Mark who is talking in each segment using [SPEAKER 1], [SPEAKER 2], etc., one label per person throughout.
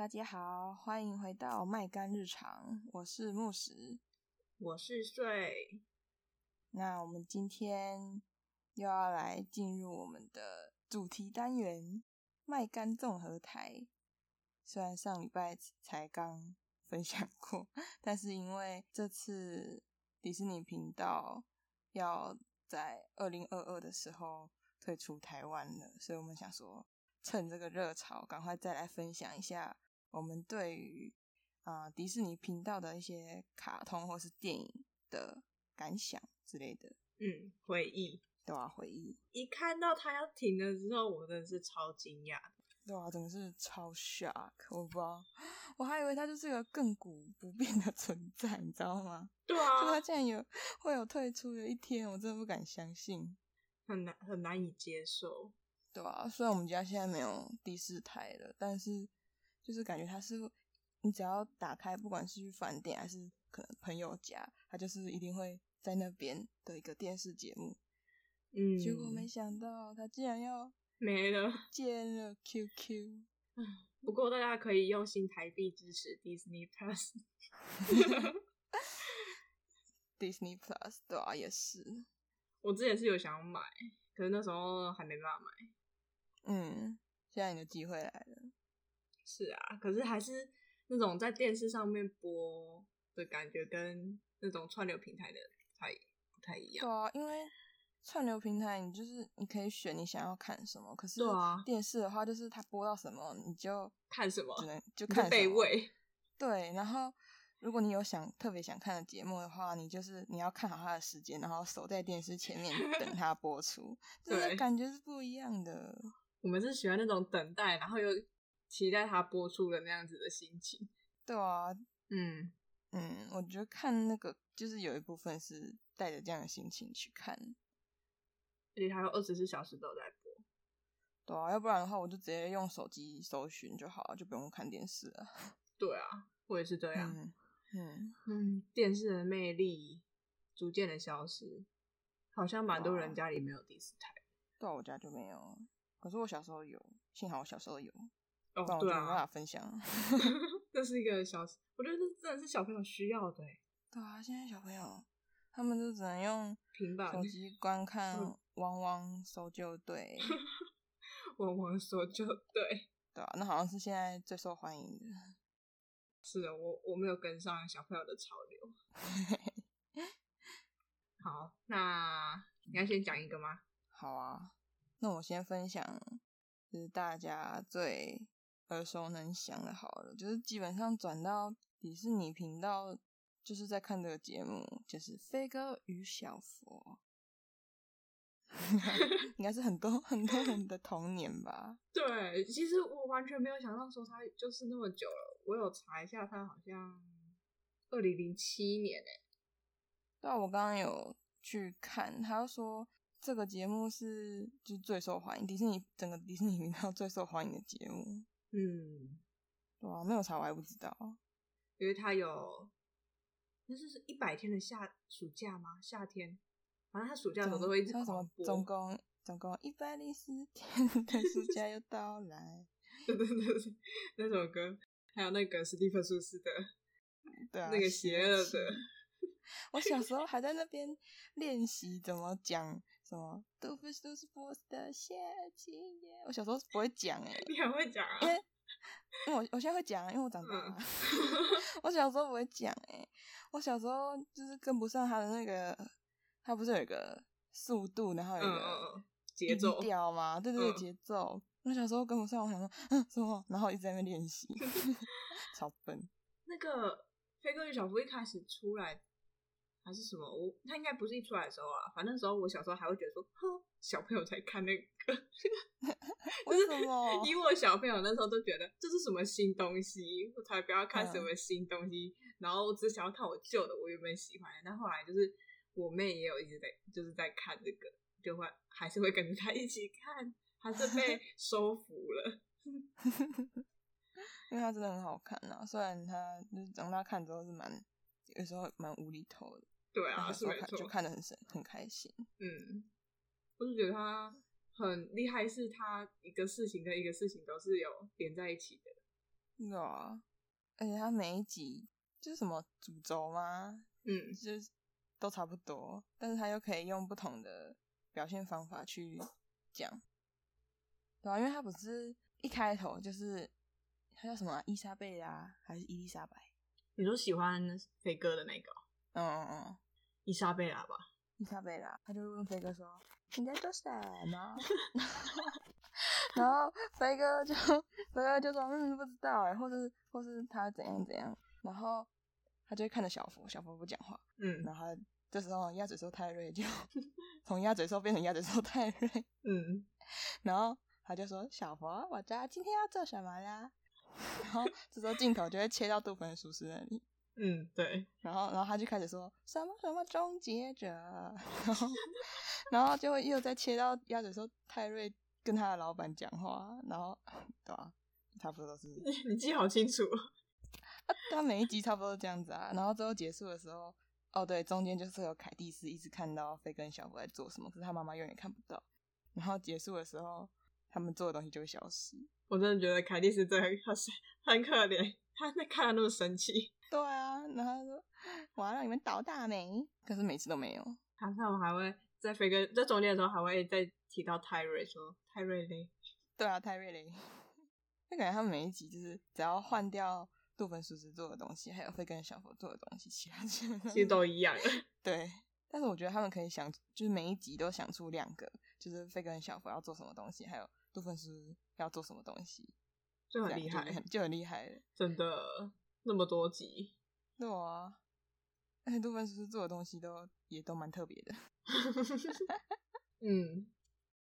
[SPEAKER 1] 大家好，欢迎回到麦干日常，我是木石，
[SPEAKER 2] 我是睡。
[SPEAKER 1] 那我们今天又要来进入我们的主题单元——麦干综合台。虽然上礼拜才刚分享过，但是因为这次迪士尼频道要在二零二二的时候退出台湾了，所以我们想说趁这个热潮，赶快再来分享一下我们对于啊、呃、迪士尼频道的一些卡通或是电影的感想之类的。
[SPEAKER 2] 嗯，回忆，
[SPEAKER 1] 对啊，回忆。
[SPEAKER 2] 一看到他要停了之后，我真的是超惊讶的。
[SPEAKER 1] 对啊，真的是超 shock，我不知道，我还以为它就是一个亘古不变的存在，你知道吗？
[SPEAKER 2] 对啊，
[SPEAKER 1] 就它竟然有会有退出的一天，我真的不敢相信，
[SPEAKER 2] 很难很难以接受。
[SPEAKER 1] 对啊，虽然我们家现在没有第四台了，但是就是感觉它是，你只要打开，不管是去饭店还是可能朋友家，它就是一定会在那边的一个电视节目。嗯，结果没想到它竟然要。
[SPEAKER 2] 没了，
[SPEAKER 1] 见了 QQ。
[SPEAKER 2] 不过大家可以用新台币支持 Disney Plus。
[SPEAKER 1] Disney Plus 对啊，也是。
[SPEAKER 2] 我之前是有想要买，可是那时候还没办法买。
[SPEAKER 1] 嗯，现在你的机会来了。
[SPEAKER 2] 是啊，可是还是那种在电视上面播的感觉，跟那种串流平台的太不太一样。
[SPEAKER 1] 对啊，因为。串流平台，你就是你可以选你想要看什么，可是电视的话，就是它播到什么你就
[SPEAKER 2] 看什么，
[SPEAKER 1] 只能就看
[SPEAKER 2] 备位。
[SPEAKER 1] 对，然后如果你有想特别想看的节目的话，你就是你要看好它的时间，然后守在电视前面等 它播出，对，感觉是不一样的。
[SPEAKER 2] 我们是喜欢那种等待，然后又期待它播出的那样子的心情。
[SPEAKER 1] 对啊，嗯嗯，我觉得看那个就是有一部分是带着这样的心情去看。
[SPEAKER 2] 而且它有二十四小时都在播，
[SPEAKER 1] 对啊，要不然的话我就直接用手机搜寻就好了，就不用看电视了。
[SPEAKER 2] 对啊，我也是这样。嗯
[SPEAKER 1] 嗯，
[SPEAKER 2] 嗯，电视的魅力逐渐的消失，好像蛮多人家里没有第四台。
[SPEAKER 1] 对啊，我家就没有，可是我小时候有，幸好我小时候有。
[SPEAKER 2] 哦，
[SPEAKER 1] 不然我就没办法分享。
[SPEAKER 2] 这是一个小，我觉得这真的是小朋友需要的。
[SPEAKER 1] 对啊，现在小朋友他们就只能用
[SPEAKER 2] 平板
[SPEAKER 1] 手机观看。汪汪搜救队，
[SPEAKER 2] 汪汪搜救队，
[SPEAKER 1] 对啊，那好像是现在最受欢迎的。
[SPEAKER 2] 是的，我我没有跟上小朋友的潮流。好，那你要先讲一个吗？
[SPEAKER 1] 好啊，那我先分享，就是大家最耳熟能详的，好了，就是基本上转到迪士尼频道，就是在看这个节目，就是《飞哥与小佛》。应该是很多很多人的童年吧。
[SPEAKER 2] 对，其实我完全没有想到说他就是那么久了。我有查一下，他好像二零零七年诶。
[SPEAKER 1] 对啊，我刚刚有去看，他说这个节目是就最受欢迎，迪士尼整个迪士尼频道最受欢迎的节目。
[SPEAKER 2] 嗯，
[SPEAKER 1] 对啊，没有查我还不知道，
[SPEAKER 2] 因为他有那是是一百天的夏暑假吗？夏天。反正他暑假的时候都会一直播，
[SPEAKER 1] 总共总共一百零四天的暑假又到来。
[SPEAKER 2] 对对对，那首歌还有那个史蒂芬舒斯的，
[SPEAKER 1] 对啊，
[SPEAKER 2] 那个邪恶的。
[SPEAKER 1] 我小时候还在那边练习怎么讲什么杜芬舒斯波斯的谢金燕。我小时候不会讲哎、欸，
[SPEAKER 2] 你很会讲啊？
[SPEAKER 1] 因为因为我我现在会讲，因为我长大了。嗯、我小时候不会讲哎、欸，我小时候就是跟不上他的那个。他不是有一个速度，然后有一个节奏调吗？对对对，节奏。我小时候跟不上，我想说，嗯，什么？然后一直在那练习，超笨。
[SPEAKER 2] 那个飞哥与小福一开始出来还是什么？我他应该不是一出来的时候啊。反正那时候我小时候还会觉得说，哼，小朋友才看那个。
[SPEAKER 1] 为什么？
[SPEAKER 2] 因为我小朋友那时候都觉得这是什么新东西，我才不要看什么新东西。嗯、然后我只想要看我旧的，我原本喜欢的。但后来就是。我妹也有一直在，就是在看这个，就会还是会跟着她一起看，还是被 收服了，
[SPEAKER 1] 因为她真的很好看呐。虽然她就是长大看之后是蛮，有时候蛮无厘头的，
[SPEAKER 2] 对啊，是没错，
[SPEAKER 1] 就看得很神，很开心。
[SPEAKER 2] 嗯，我是觉得他很厉害，是他一个事情跟一个事情都是有连在一起的。
[SPEAKER 1] 有啊，而且他每一集就是什么主轴吗？
[SPEAKER 2] 嗯，
[SPEAKER 1] 就是都差不多，但是他又可以用不同的表现方法去讲，对啊，因为他不是一开头就是他叫什么、啊、伊莎贝拉还是伊丽莎白？
[SPEAKER 2] 你说喜欢飞哥的那个？
[SPEAKER 1] 嗯嗯嗯，
[SPEAKER 2] 伊莎贝拉吧？
[SPEAKER 1] 伊莎贝拉，他就问飞哥说：“你在做什么？” 然后飞哥就飞哥就说：“嗯，不知道哎，或是或是他怎样怎样。”然后他就看着小佛，小佛不讲话。
[SPEAKER 2] 嗯，
[SPEAKER 1] 然后这时候鸭嘴兽泰瑞就 从鸭嘴兽变成鸭嘴兽泰瑞。
[SPEAKER 2] 嗯，
[SPEAKER 1] 然后他就说：“小佛，我知道今天要做什么啦。”然后这时候镜头就会切到杜芬叔叔那里。
[SPEAKER 2] 嗯，对。
[SPEAKER 1] 然后然后他就开始说什么什么终结者，然后然后就会又再切到鸭嘴说泰瑞。跟他的老板讲话，然后对吧、啊？差不多都是你，
[SPEAKER 2] 你记好清楚。
[SPEAKER 1] 啊，他每一集差不多都这样子啊。然后最后结束的时候，哦对，中间就是有凯蒂斯一直看到飞跟小佛在做什么，可是他妈妈永远看不到。然后结束的时候，他们做的东西就会消失。
[SPEAKER 2] 我真的觉得凯蒂斯真的很很可怜，他在看他那么生气。
[SPEAKER 1] 对啊，然后他说我要让你们倒大霉，可是每次都没有。
[SPEAKER 2] 他他们还会在飞哥在中间的时候还会再提到泰瑞说。泰瑞雷，
[SPEAKER 1] 对啊，泰瑞雷。就感觉他们每一集就是只要换掉杜芬叔叔做的东西，还有飞跟小佛做的东西，其他
[SPEAKER 2] 其实都一样。
[SPEAKER 1] 对，但是我觉得他们可以想，就是每一集都想出两个，就是飞跟小佛要做什么东西，还有杜芬叔叔要做什么东西，
[SPEAKER 2] 就很厉害，
[SPEAKER 1] 就很就很厉害，
[SPEAKER 2] 真的那么多集。
[SPEAKER 1] 对啊，而且杜芬叔叔做的东西都也都蛮特别的。
[SPEAKER 2] 嗯。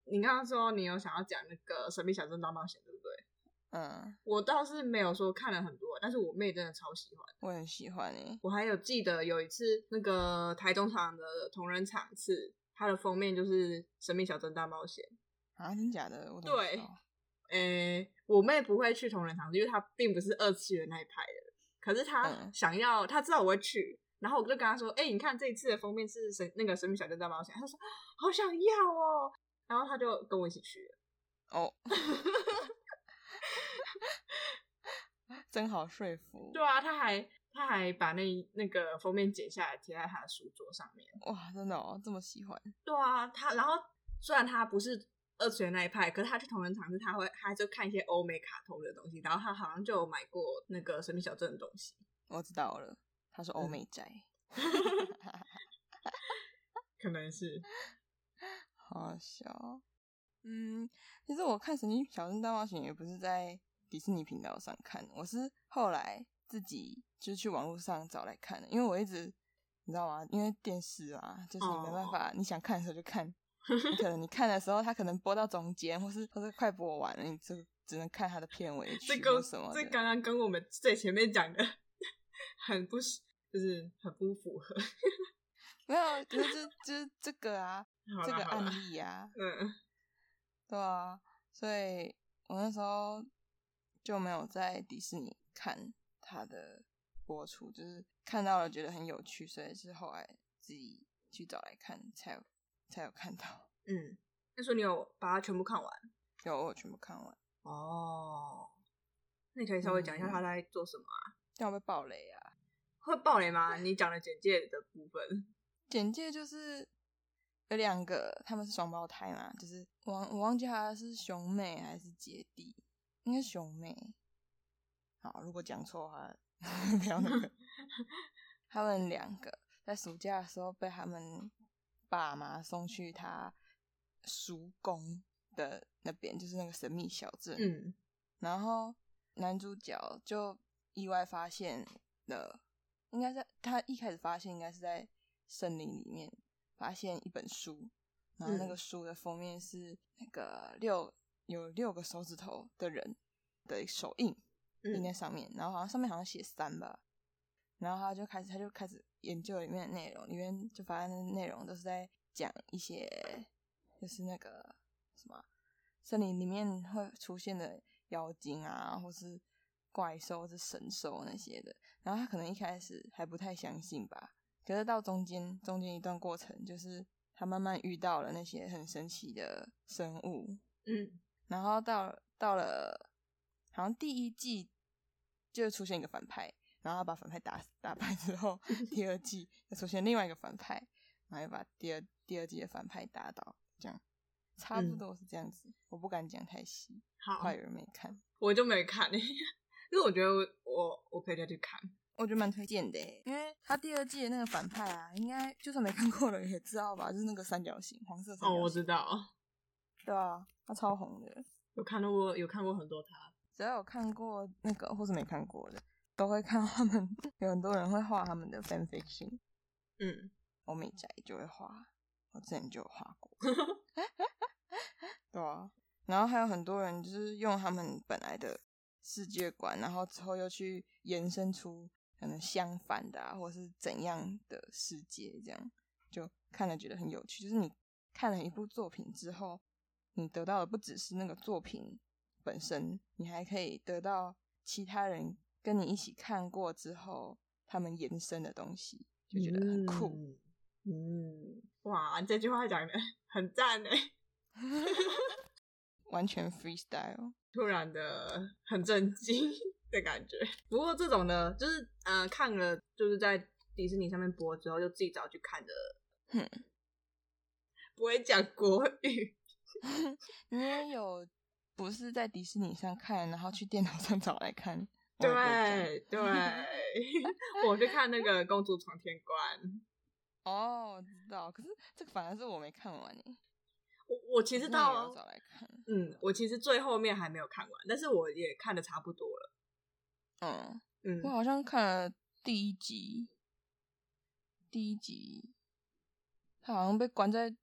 [SPEAKER 2] 你刚刚说你有想要讲那个《神秘小镇大冒险》，对不对？
[SPEAKER 1] 嗯，
[SPEAKER 2] 我倒是没有说看了很多，但是我妹真的超喜欢。
[SPEAKER 1] 我很喜欢诶，
[SPEAKER 2] 我还有记得有一次那个台中场的同人场次，它的封面就是《神秘小镇大冒险》
[SPEAKER 1] 啊，真假的？我
[SPEAKER 2] 对，诶、欸，我妹不会去同仁堂，因为她并不是二次元那一派的。可是她想要，她、嗯、知道我会去，然后我就跟她说：“哎、欸，你看这一次的封面是神那个《神秘小镇大冒险》。”她说：“好想要哦。”然后她就跟我一起去了。
[SPEAKER 1] 哦，真好说服。
[SPEAKER 2] 对啊，她还他还把那那个封面剪下来贴在他的书桌上面。
[SPEAKER 1] 哇，真的哦，这么喜欢。
[SPEAKER 2] 对啊，他然后虽然他不是二次元那一派，可是他去同人场是他会他就看一些欧美卡通的东西，然后他好像就有买过那个神秘小镇的东西。
[SPEAKER 1] 我知道了，他是欧美宅。嗯、
[SPEAKER 2] 可能是。
[SPEAKER 1] 好笑，嗯，其实我看《神秘小镇大冒险》也不是在迪士尼频道上看，我是后来自己就是去网络上找来看的，因为我一直你知道吗？因为电视啊，就是你没办法，oh. 你想看的时候就看，你可能你看的时候，他可能播到中间，或是或是快播完了，你就只能看他的片尾曲什么的。
[SPEAKER 2] 这刚刚跟我们最前面讲的很不，就是很不符合。
[SPEAKER 1] 没有，就是就是这个啊。这个案例啊，
[SPEAKER 2] 嗯，
[SPEAKER 1] 对啊，所以我那时候就没有在迪士尼看他的播出，就是看到了觉得很有趣，所以是后来自己去找来看，才有才有看到。
[SPEAKER 2] 嗯，那时候你有把它全部看完？
[SPEAKER 1] 有，我全部看完。
[SPEAKER 2] 哦，那你可以稍微讲一下他在做什么啊？
[SPEAKER 1] 这样会爆雷啊？
[SPEAKER 2] 会爆雷吗？你讲的简介的部分，
[SPEAKER 1] 简介就是。有两个，他们是双胞胎嘛，就是我我忘记他是兄妹还是姐弟，应该是兄妹。好，如果讲错的话，不要那个。他们两个在暑假的时候被他们爸妈送去他叔公的那边，就是那个神秘小镇。
[SPEAKER 2] 嗯。
[SPEAKER 1] 然后男主角就意外发现了，应该在他一开始发现应该是在森林里面。发现一本书，然后那个书的封面是那个六有六个手指头的人的手印印在上面，然后好像上面好像写三吧，然后他就开始他就开始研究里面的内容，里面就发现内容都是在讲一些就是那个什么森林里面会出现的妖精啊，或是怪兽，或是神兽那些的，然后他可能一开始还不太相信吧。可是到中间，中间一段过程，就是他慢慢遇到了那些很神奇的生物，
[SPEAKER 2] 嗯，
[SPEAKER 1] 然后到到了好像第一季就出现一个反派，然后把反派打打败之后，第二季又出现另外一个反派，然后又把第二第二季的反派打倒，这样。差不多是这样子。嗯、我不敢讲太细，
[SPEAKER 2] 好，
[SPEAKER 1] 怕有人没看，
[SPEAKER 2] 我就没看，因为我觉得我我，我可以再去看，
[SPEAKER 1] 我觉得蛮推荐的，因为他第二季的那个反派啊，应该就算没看过的人也知道吧，就是那个三角形，黄色三角形。
[SPEAKER 2] 哦，我知道，
[SPEAKER 1] 对啊，他超红的，
[SPEAKER 2] 有看到过，有看过很多他。
[SPEAKER 1] 只要有看过那个或是没看过的，都会看他们。有很多人会画他们的 fan fiction，
[SPEAKER 2] 嗯，
[SPEAKER 1] 欧美宅就会画，我之前就有画过，对啊。然后还有很多人就是用他们本来的世界观，然后之后又去延伸出可能相反的啊，或是怎样的世界，这样就看了觉得很有趣。就是你看了一部作品之后，你得到的不只是那个作品。本身，你还可以得到其他人跟你一起看过之后，他们延伸的东西，就觉得很酷。
[SPEAKER 2] 嗯，嗯，哇，这句话讲的很赞呢，
[SPEAKER 1] 完全 freestyle，
[SPEAKER 2] 突然的很震惊的感觉。不过这种呢，就是呃，看了就是在迪士尼上面播之后，就自己找去看的。
[SPEAKER 1] 哼，
[SPEAKER 2] 不会讲国语，
[SPEAKER 1] 你也有。不是在迪士尼上看，然后去电脑上找来看。
[SPEAKER 2] 对对，我去看那个《公主闯天关》。
[SPEAKER 1] 哦，我知道。可是这个反而是我没看完诶。
[SPEAKER 2] 我我其实到
[SPEAKER 1] 找来看。
[SPEAKER 2] 嗯，我其实最后面还没有看完，但是我也看的差不多了。
[SPEAKER 1] 嗯嗯，我好像看了第一集。第一集，他好像被关在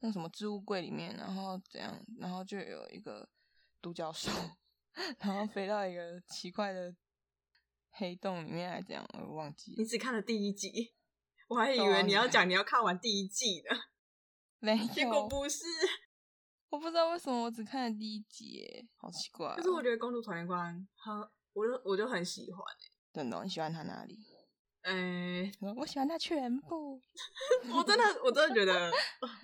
[SPEAKER 1] 那什么置物柜里面，然后怎样，然后就有一个。独角兽，然后飞到一个奇怪的黑洞里面，还这样，我忘记。
[SPEAKER 2] 你只看了第一集，我还以为你要讲你要看完第一季呢。
[SPEAKER 1] 没有，
[SPEAKER 2] 结果不是。
[SPEAKER 1] 我不知道为什么我只看了第一集，好奇怪喔。
[SPEAKER 2] 可是我觉得《公主团圆关》很，我就我就很喜欢。
[SPEAKER 1] 真的，你喜欢他哪里？
[SPEAKER 2] 嗯、欸，
[SPEAKER 1] 我喜欢他全部。
[SPEAKER 2] 我真的，我真的觉得，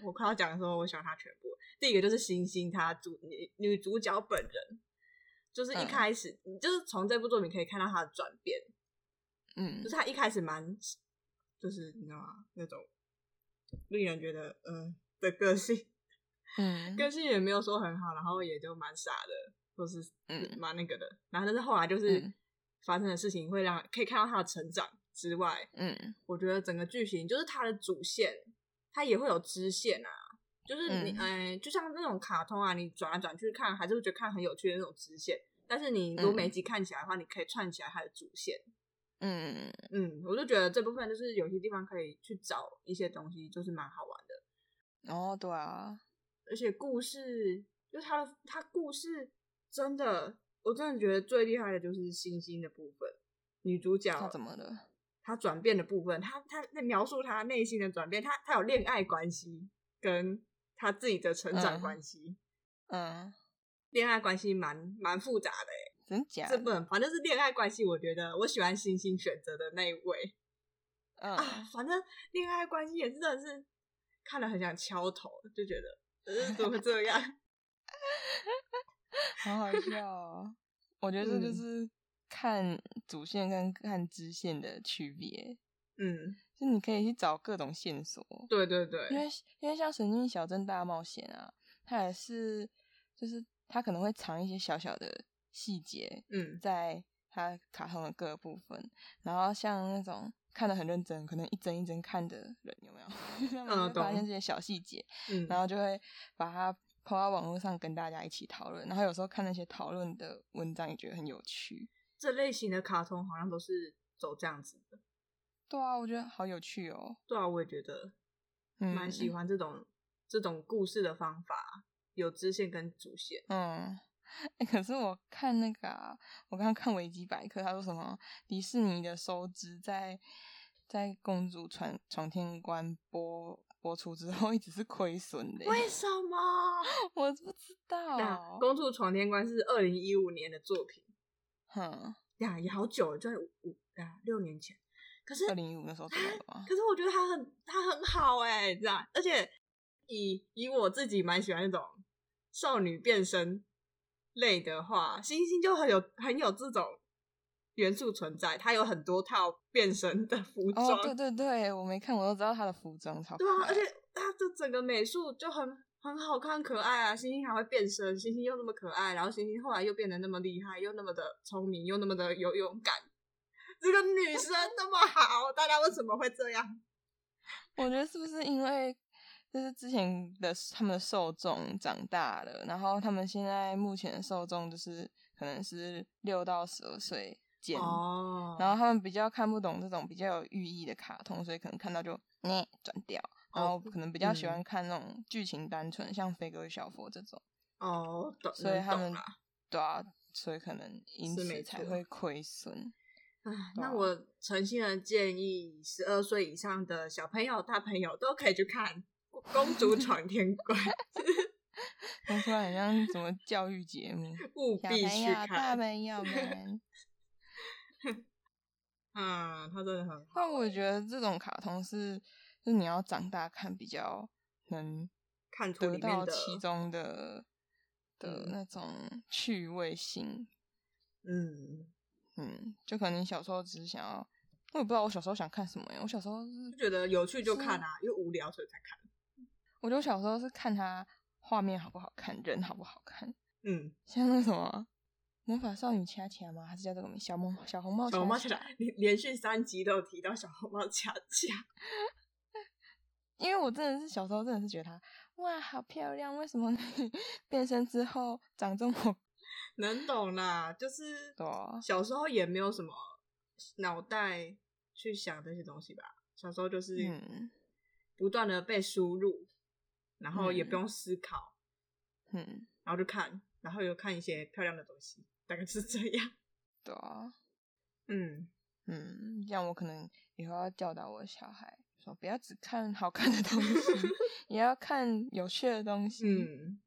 [SPEAKER 2] 我快要讲的时候，我喜欢他全部。第一个就是星星，她主女女主角本人，就是一开始，嗯、就是从这部作品可以看到他的转变。
[SPEAKER 1] 嗯，
[SPEAKER 2] 就是他一开始蛮，就是你知道吗？那种令人觉得呃的个性，
[SPEAKER 1] 嗯，
[SPEAKER 2] 个性也没有说很好，然后也就蛮傻的，或是嗯蛮那个的。嗯、然后但是后来就是发生的事情会让可以看到他的成长。之外，
[SPEAKER 1] 嗯，
[SPEAKER 2] 我觉得整个剧情就是他的主线，他也会有支线啊，就是你，嗯、呃，就像那种卡通啊，你转来转去看，还是会觉得看很有趣的那种支线。但是你如果每集看起来的话，嗯、你可以串起来它的主线。
[SPEAKER 1] 嗯
[SPEAKER 2] 嗯，我就觉得这部分就是有些地方可以去找一些东西，就是蛮好玩的。
[SPEAKER 1] 哦，对啊，
[SPEAKER 2] 而且故事，就它的它故事真的，我真的觉得最厉害的就是星星的部分，女主角
[SPEAKER 1] 她怎么了？
[SPEAKER 2] 她转变的部分，她她在描述她内心的转变，她她有恋爱关系，跟她自己的成长关系，
[SPEAKER 1] 嗯，
[SPEAKER 2] 恋爱关系蛮蛮复杂的哎，
[SPEAKER 1] 真假？
[SPEAKER 2] 这本反正是恋爱关系，我觉得我喜欢星星选择的那一位，
[SPEAKER 1] 嗯。
[SPEAKER 2] 啊，反正恋爱关系也真的是看了很想敲头，就觉得呃怎么会这样，
[SPEAKER 1] 好好笑哦，我觉得这就是。嗯看主线跟看支线的区别，
[SPEAKER 2] 嗯，
[SPEAKER 1] 就你可以去找各种线索，
[SPEAKER 2] 对对对，
[SPEAKER 1] 因为因为像《神经小镇大冒险》啊，它也是，就是它可能会藏一些小小的细节，
[SPEAKER 2] 嗯，
[SPEAKER 1] 在他卡通的各个部分，嗯、然后像那种看的很认真，可能一帧一帧看的人有没有？嗯，发现这些小细节，
[SPEAKER 2] 嗯，
[SPEAKER 1] 然后就会把它抛到网络上跟大家一起讨论，然后有时候看那些讨论的文章也觉得很有趣。
[SPEAKER 2] 这类型的卡通好像都是走这样子的，
[SPEAKER 1] 对啊，我觉得好有趣哦。
[SPEAKER 2] 对啊，我也觉得，蛮喜欢这种、嗯、这种故事的方法，有支线跟主线。
[SPEAKER 1] 嗯，欸、可是我看那个、啊，我刚刚看维基百科，他说什么迪士尼的收支在在公主闯闯天关播播出之后一直是亏损的。
[SPEAKER 2] 为什么？
[SPEAKER 1] 我不知道。
[SPEAKER 2] 公主闯天关是二零一五年的作品。
[SPEAKER 1] 哼
[SPEAKER 2] 呀，也好久了，就五五呀六年前。可是
[SPEAKER 1] 二零一五那时候做的吗？
[SPEAKER 2] 可是我觉得他很他很好哎，这样，而且以以我自己蛮喜欢那种少女变身类的话，星星就很有很有这种元素存在，它有很多套变身的服装。
[SPEAKER 1] 哦，对对对，我没看，我都知道它的服装超。
[SPEAKER 2] 对啊，而且它的整个美术就很很好看，可爱啊！星星还会变身，星星又那么可爱，然后星星后来又变得那么厉害，又那么的聪明，又那么的有勇敢。这个女生那么好，大家为什么会这样？
[SPEAKER 1] 我觉得是不是因为就是之前的他们的受众长大了，然后他们现在目前的受众就是可能是六到十二岁。哦，然后他们比较看不懂这种比较有寓意的卡通，所以可能看到就呢转掉，然后可能比较喜欢看那种剧情单纯，像《飞哥与小佛》这种。
[SPEAKER 2] 哦，
[SPEAKER 1] 所以他们对啊，所以可能因此才会亏损。
[SPEAKER 2] 那我诚心的建议，十二岁以上的小朋友、大朋友都可以去看《公主闯天关》。
[SPEAKER 1] 听出来很像什么教育节目，
[SPEAKER 2] 务必去看。
[SPEAKER 1] 大朋友们。
[SPEAKER 2] 啊，他真的很好。
[SPEAKER 1] 但我觉得这种卡通是，就是你要长大看比较能
[SPEAKER 2] 看出得到
[SPEAKER 1] 其中的的那种趣味性。
[SPEAKER 2] 嗯
[SPEAKER 1] 嗯，就可能你小时候只是想要，我也不知道我小时候想看什么呀。我小时候是
[SPEAKER 2] 觉得有趣就看啊，因为无聊所以才看。
[SPEAKER 1] 我觉得我小时候是看它画面好不好看，人好不好看。
[SPEAKER 2] 嗯，
[SPEAKER 1] 像那什么。魔法少女恰恰吗？还是叫这个名？小萌小红帽恰恰。
[SPEAKER 2] 小红帽恰恰，连连续三集都有提到小红帽恰恰。
[SPEAKER 1] 因为我真的是小时候真的是觉得她哇好漂亮，为什么 变身之后长这么？
[SPEAKER 2] 能懂啦，就是小时候也没有什么脑袋去想这些东西吧。小时候就是不断的被输入，然后也不用思考，
[SPEAKER 1] 嗯，
[SPEAKER 2] 然后就看，然后又看一些漂亮的东西。大概是这样，
[SPEAKER 1] 对啊，
[SPEAKER 2] 嗯
[SPEAKER 1] 嗯，这样我可能以后要教导我的小孩，说不要只看好看的东西，也要看有趣的东西。
[SPEAKER 2] 嗯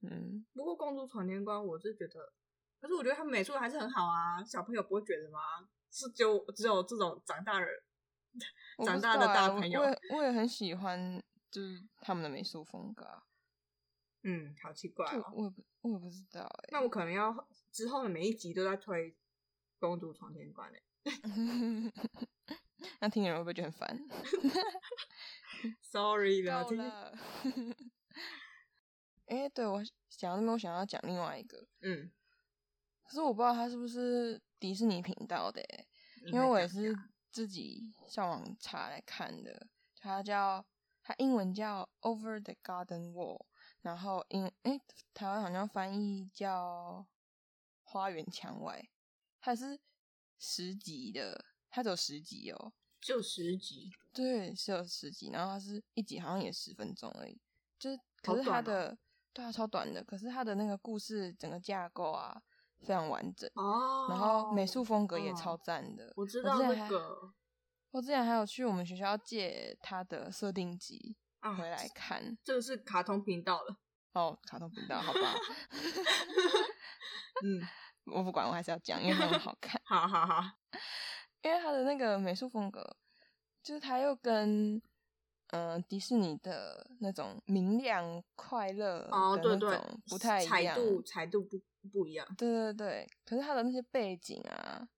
[SPEAKER 1] 嗯。
[SPEAKER 2] 不过《公主闯天关》，我是觉得，可是我觉得他们美术还是很好啊。小朋友不会觉得吗？是就只有这种长大人、
[SPEAKER 1] 啊、
[SPEAKER 2] 长大的大朋友，
[SPEAKER 1] 我也我也很喜欢，就是他们的美术风格。
[SPEAKER 2] 嗯，好奇怪哦，
[SPEAKER 1] 我也不我也不知道哎。
[SPEAKER 2] 那我可能要。之后的每一集都在推《公主闯天关》诶，
[SPEAKER 1] 那听人会不会觉得很烦？
[SPEAKER 2] Sorry 了，
[SPEAKER 1] 够了。哎、欸，对，我想到那边，我想要讲另外一个，
[SPEAKER 2] 嗯，
[SPEAKER 1] 可是我不知道他是不是迪士尼频道的，因为我也是自己上网查来看的。它叫它英文叫《Over the Garden Wall》，然后英哎、欸，台湾好像翻译叫。花园墙外，它是十集的，它只有十集哦，
[SPEAKER 2] 就十集，
[SPEAKER 1] 对，是有十集，然后它是一集好像也十分钟而已，就是，可是它的，对啊，超短的，可是它的那个故事整个架构啊非常完整
[SPEAKER 2] 哦，
[SPEAKER 1] 然后美术风格也超赞的，
[SPEAKER 2] 我知道那个，
[SPEAKER 1] 我之前还有去我们学校借他的设定集回来看，
[SPEAKER 2] 啊，这个是卡通频道了
[SPEAKER 1] 哦，卡通频道，好吧，
[SPEAKER 2] 嗯。
[SPEAKER 1] 我不管，我还是要讲，因为很好看。
[SPEAKER 2] 好好好，
[SPEAKER 1] 因为他的那个美术风格，就是他又跟嗯、呃、迪士尼的那种明亮快乐的那种不太一样，
[SPEAKER 2] 彩度彩度不不一样。
[SPEAKER 1] 对对对，可是他的那些背景啊，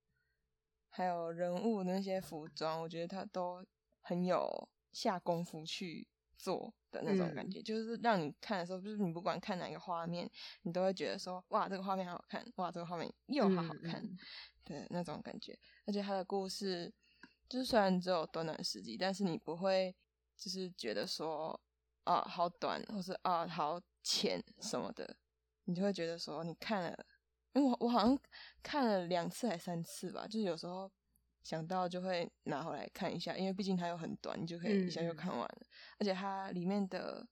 [SPEAKER 1] 还有人物的那些服装，我觉得他都很有下功夫去做。的那种感觉，嗯、就是让你看的时候，就是你不管看哪个画面，你都会觉得说，哇，这个画面好好看，哇，这个画面又好好看的、嗯、那种感觉。而且他的故事，就是虽然只有短短十集，但是你不会就是觉得说，啊，好短，或是啊，好浅什么的，你就会觉得说，你看了，因为我我好像看了两次还三次吧，就是有时候。想到就会拿回来看一下，因为毕竟它又很短，你就可以一下就看完了。嗯、而且它里面的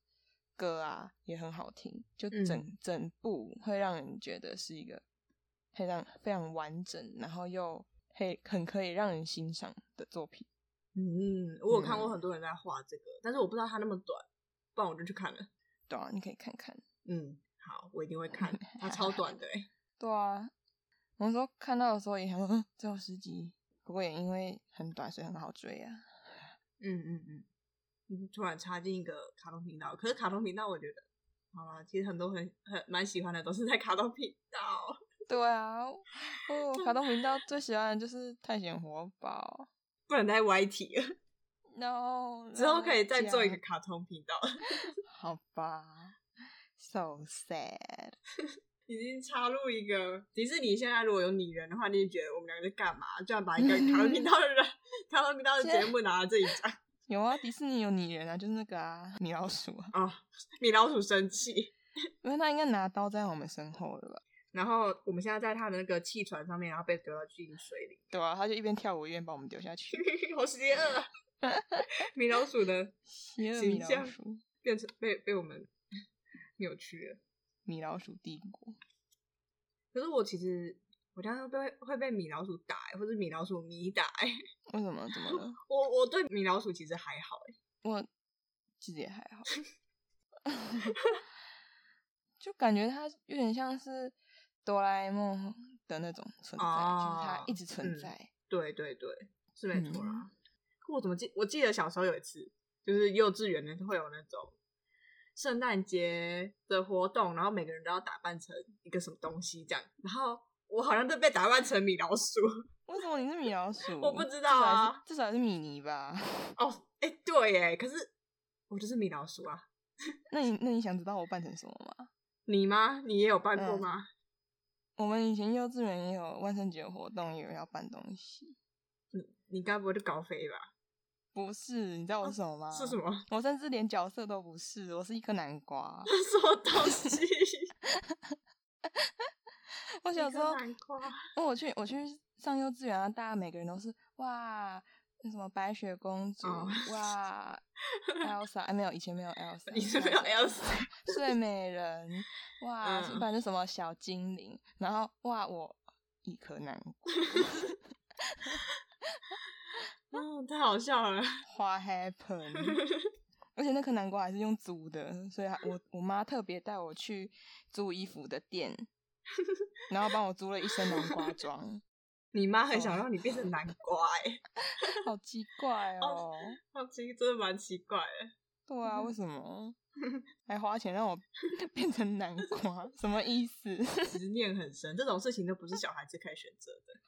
[SPEAKER 1] 歌啊也很好听，就整、嗯、整部会让人觉得是一个非常非常完整，然后又很很可以让人欣赏的作品。
[SPEAKER 2] 嗯，我有看过很多人在画这个，嗯、但是我不知道它那么短，不然我就去看了。
[SPEAKER 1] 对啊，你可以看看。
[SPEAKER 2] 嗯，好，我一定会看。它超短的哎。
[SPEAKER 1] 对啊，我那时候看到的时候也想说，只有十集。不过也因为很短，所以很好追啊。
[SPEAKER 2] 嗯嗯嗯，嗯，突然插进一个卡通频道，可是卡通频道我觉得，好啦，其实很多很很蛮喜欢的都是在卡通频道。
[SPEAKER 1] 对啊，哦，卡通频道最喜欢的就是探险活宝，
[SPEAKER 2] 不能再歪题了。
[SPEAKER 1] No，
[SPEAKER 2] 之后可以再做一个卡通频道。
[SPEAKER 1] 好吧，So sad。
[SPEAKER 2] 已经插入一个迪士尼。现在如果有拟人的话，你就觉得我们两个在干嘛？就要把一个卡通频道的人、卡通频道的节目拿到这里讲。
[SPEAKER 1] 有啊，迪士尼有拟人啊，就是那个啊，米老鼠啊。
[SPEAKER 2] 哦，米老鼠生气，
[SPEAKER 1] 因为他应该拿刀在我们身后了吧？
[SPEAKER 2] 然后我们现在在他的那个气船上面，然后被丢到进水里。
[SPEAKER 1] 对啊，他就一边跳舞一边把我们丢下去，
[SPEAKER 2] 好邪恶啊！米老鼠的形象变成被被我们扭曲了。
[SPEAKER 1] 米老鼠帝国。
[SPEAKER 2] 可是我其实我经常被会被米老鼠打，或者米老鼠迷打。
[SPEAKER 1] 为什么？怎么了？
[SPEAKER 2] 我我对米老鼠其实还好哎，
[SPEAKER 1] 我其实也还好，就感觉它有点像是哆啦 A 梦的那种存在，哦、就是它一直存在。
[SPEAKER 2] 嗯、对对对，是没错啦。嗯、可我怎么记？我记得小时候有一次，就是幼稚园的会有那种。圣诞节的活动，然后每个人都要打扮成一个什么东西这样，然后我好像都被打扮成米老鼠。
[SPEAKER 1] 为什么你是米老鼠？
[SPEAKER 2] 我不知道啊，
[SPEAKER 1] 至少是米妮吧。
[SPEAKER 2] 哦，哎、欸，对耶，可是我就是米老鼠啊。
[SPEAKER 1] 那你那你想知道我扮成什么吗？
[SPEAKER 2] 你吗？你也有扮过吗？
[SPEAKER 1] 嗯、我们以前幼稚园也有万圣节活动，也有要扮东西。
[SPEAKER 2] 你你该不会是高飞吧？
[SPEAKER 1] 不是，你知道我是什么吗？
[SPEAKER 2] 啊、是什么？
[SPEAKER 1] 我甚至连角色都不是，我是一颗南瓜。
[SPEAKER 2] 什么东西？
[SPEAKER 1] 我小时候，哦，我去我去上幼稚园啊，大家每个人都是哇，那什么白雪公主、哦、哇，Elsa，哎没有，以前没有 Elsa，
[SPEAKER 2] 以前没有 Elsa，
[SPEAKER 1] 睡美人哇，反正、嗯、什么小精灵，然后哇，我一颗南瓜。
[SPEAKER 2] 嗯，太好笑了。
[SPEAKER 1] What happened？而且那颗南瓜还是用租的，所以我我妈特别带我去租衣服的店，然后帮我租了一身南瓜装。
[SPEAKER 2] 你妈很想让你变成南瓜哎、欸，
[SPEAKER 1] 好奇怪哦，
[SPEAKER 2] 好奇，真的蛮奇怪的。
[SPEAKER 1] 对啊，为什么还花钱让我变成南瓜？什么意思？
[SPEAKER 2] 执念很深，这种事情都不是小孩子可以选择的。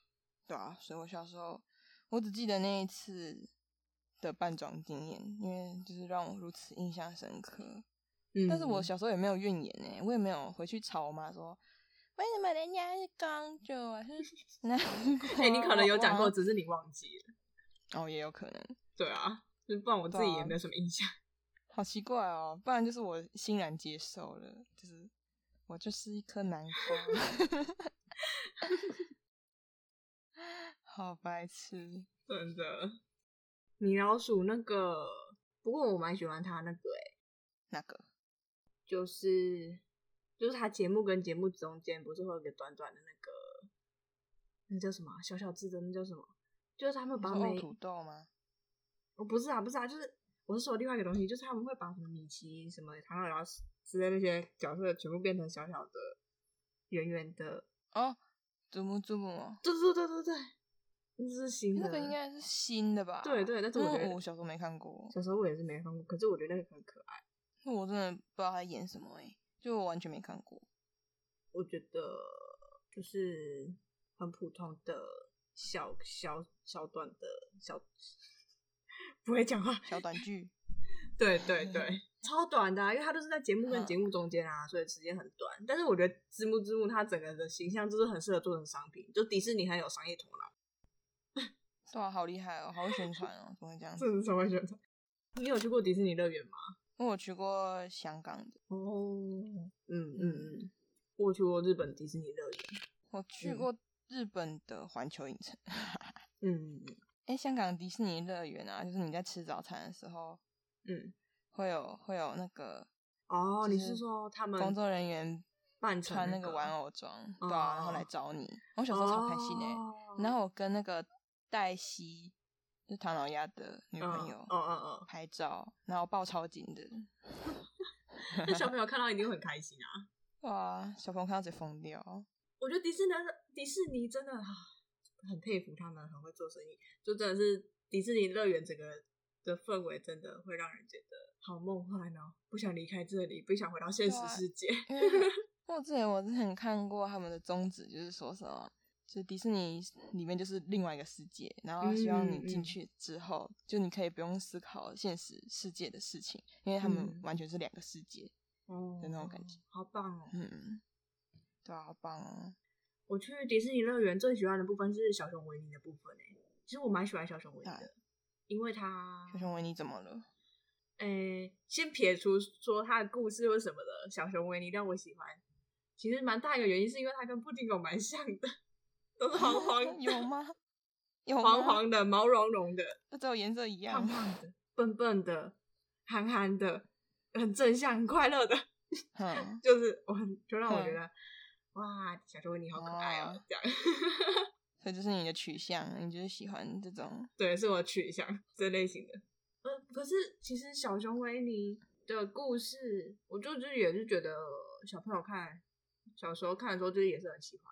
[SPEAKER 1] 对啊，所以我小时候。我只记得那一次的扮装经验，因为就是让我如此印象深刻。嗯，但是我小时候也没有怨言呢，我也没有回去吵我妈说，为什么人家是公主啊？是 南瓜？
[SPEAKER 2] 哎、欸，你可能有讲过，只是你忘记了。
[SPEAKER 1] 哦，也有可能。
[SPEAKER 2] 对啊，就不然我自己也没有什么印象。
[SPEAKER 1] 好奇怪哦，不然就是我欣然接受了，就是我就是一颗南瓜。好白痴，
[SPEAKER 2] 真的。米老鼠那个，不过我蛮喜欢他那个诶、欸，
[SPEAKER 1] 那个
[SPEAKER 2] 就是就是他节目跟节目中间不是会有个短短的那个，那叫什么？小小字的那叫什么？就是他们把每
[SPEAKER 1] 土豆吗？
[SPEAKER 2] 哦，不是啊，不是啊，就是我是说另外一个东西，就是他们会把什么米奇、什么唐老鸭之类那些角色全部变成小小的、圆圆的
[SPEAKER 1] 哦，祖母祖母，
[SPEAKER 2] 对对对对对。这是新的，
[SPEAKER 1] 那个应该是新的吧？
[SPEAKER 2] 对对，但是我觉得
[SPEAKER 1] 我小时候没看过，
[SPEAKER 2] 小时候我也是没看过，可是我觉得那个很可爱。
[SPEAKER 1] 那我真的不知道他演什么诶、欸，就我完全没看过。
[SPEAKER 2] 我觉得就是很普通的小小小短的小，不会讲话
[SPEAKER 1] 小短剧。
[SPEAKER 2] 对对对，超短的、啊，因为他都是在节目跟节目中间啊，所以时间很短。但是我觉得字幕字幕它整个的形象就是很适合做成商品，就迪士尼很有商业头脑。
[SPEAKER 1] 哇，好厉害哦，好会宣传哦，怎么会这样子？
[SPEAKER 2] 这是什么会宣传？你有去过迪士尼乐园吗？
[SPEAKER 1] 我有去过香港的。
[SPEAKER 2] 哦，嗯嗯嗯，我有去过日本迪士尼乐园。
[SPEAKER 1] 我去过日本的环球影城。
[SPEAKER 2] 嗯，
[SPEAKER 1] 哎、欸，香港迪士尼乐园啊，就是你在吃早餐的时候，
[SPEAKER 2] 嗯，
[SPEAKER 1] 会有会有那个
[SPEAKER 2] 哦，你是说他们
[SPEAKER 1] 工作人员扮穿那个玩偶装，对啊，然后来找你。我小时候超开心哎，然后我跟那个。黛西是唐老鸭的女朋友，
[SPEAKER 2] 嗯嗯嗯，
[SPEAKER 1] 拍照，然后抱超紧的，
[SPEAKER 2] 那小朋友 看到一定会很开心啊！
[SPEAKER 1] 哇，小朋友看到直接疯掉。
[SPEAKER 2] 我觉得迪士尼迪士尼真的很佩服他们，很会做生意，就真的是迪士尼乐园整个的氛围真的会让人觉得好梦幻哦，不想离开这里，不想回到现实世界。
[SPEAKER 1] 因为我之前我之前看过他们的宗旨，就是说什么，就迪士尼里面就是另外一个世界，然后希望你进去之后，就你可以不用思考现实世界的事情，因为他们完全是两个世界，哦，的那种感觉，
[SPEAKER 2] 好棒哦，
[SPEAKER 1] 嗯，对啊，好棒哦。
[SPEAKER 2] 我去迪士尼乐园最喜欢的部分是小熊维尼的部分诶，其实我蛮喜欢小熊维尼的，啊、因为他
[SPEAKER 1] 小熊维尼怎么了？
[SPEAKER 2] 诶，先撇除说他的故事或什么的，小熊维尼让我喜欢，其实蛮大一个原因是因为他跟布丁狗蛮像的，都是黄黄的，
[SPEAKER 1] 有吗？有吗
[SPEAKER 2] 黄黄的，毛茸茸的，
[SPEAKER 1] 只有颜色一样，
[SPEAKER 2] 胖胖的，笨笨的，憨憨的，很正向，很快乐的，
[SPEAKER 1] 嗯、
[SPEAKER 2] 就是我很就让我觉得。哇，小熊维尼好可爱哦！哦这样，
[SPEAKER 1] 所以这是你的取向，你就是喜欢这种？
[SPEAKER 2] 对，是我的取向这类型的。呃，可是其实小熊维尼的故事，我就是也是觉得小朋友看，小时候看的时候，就是也是很喜欢啊。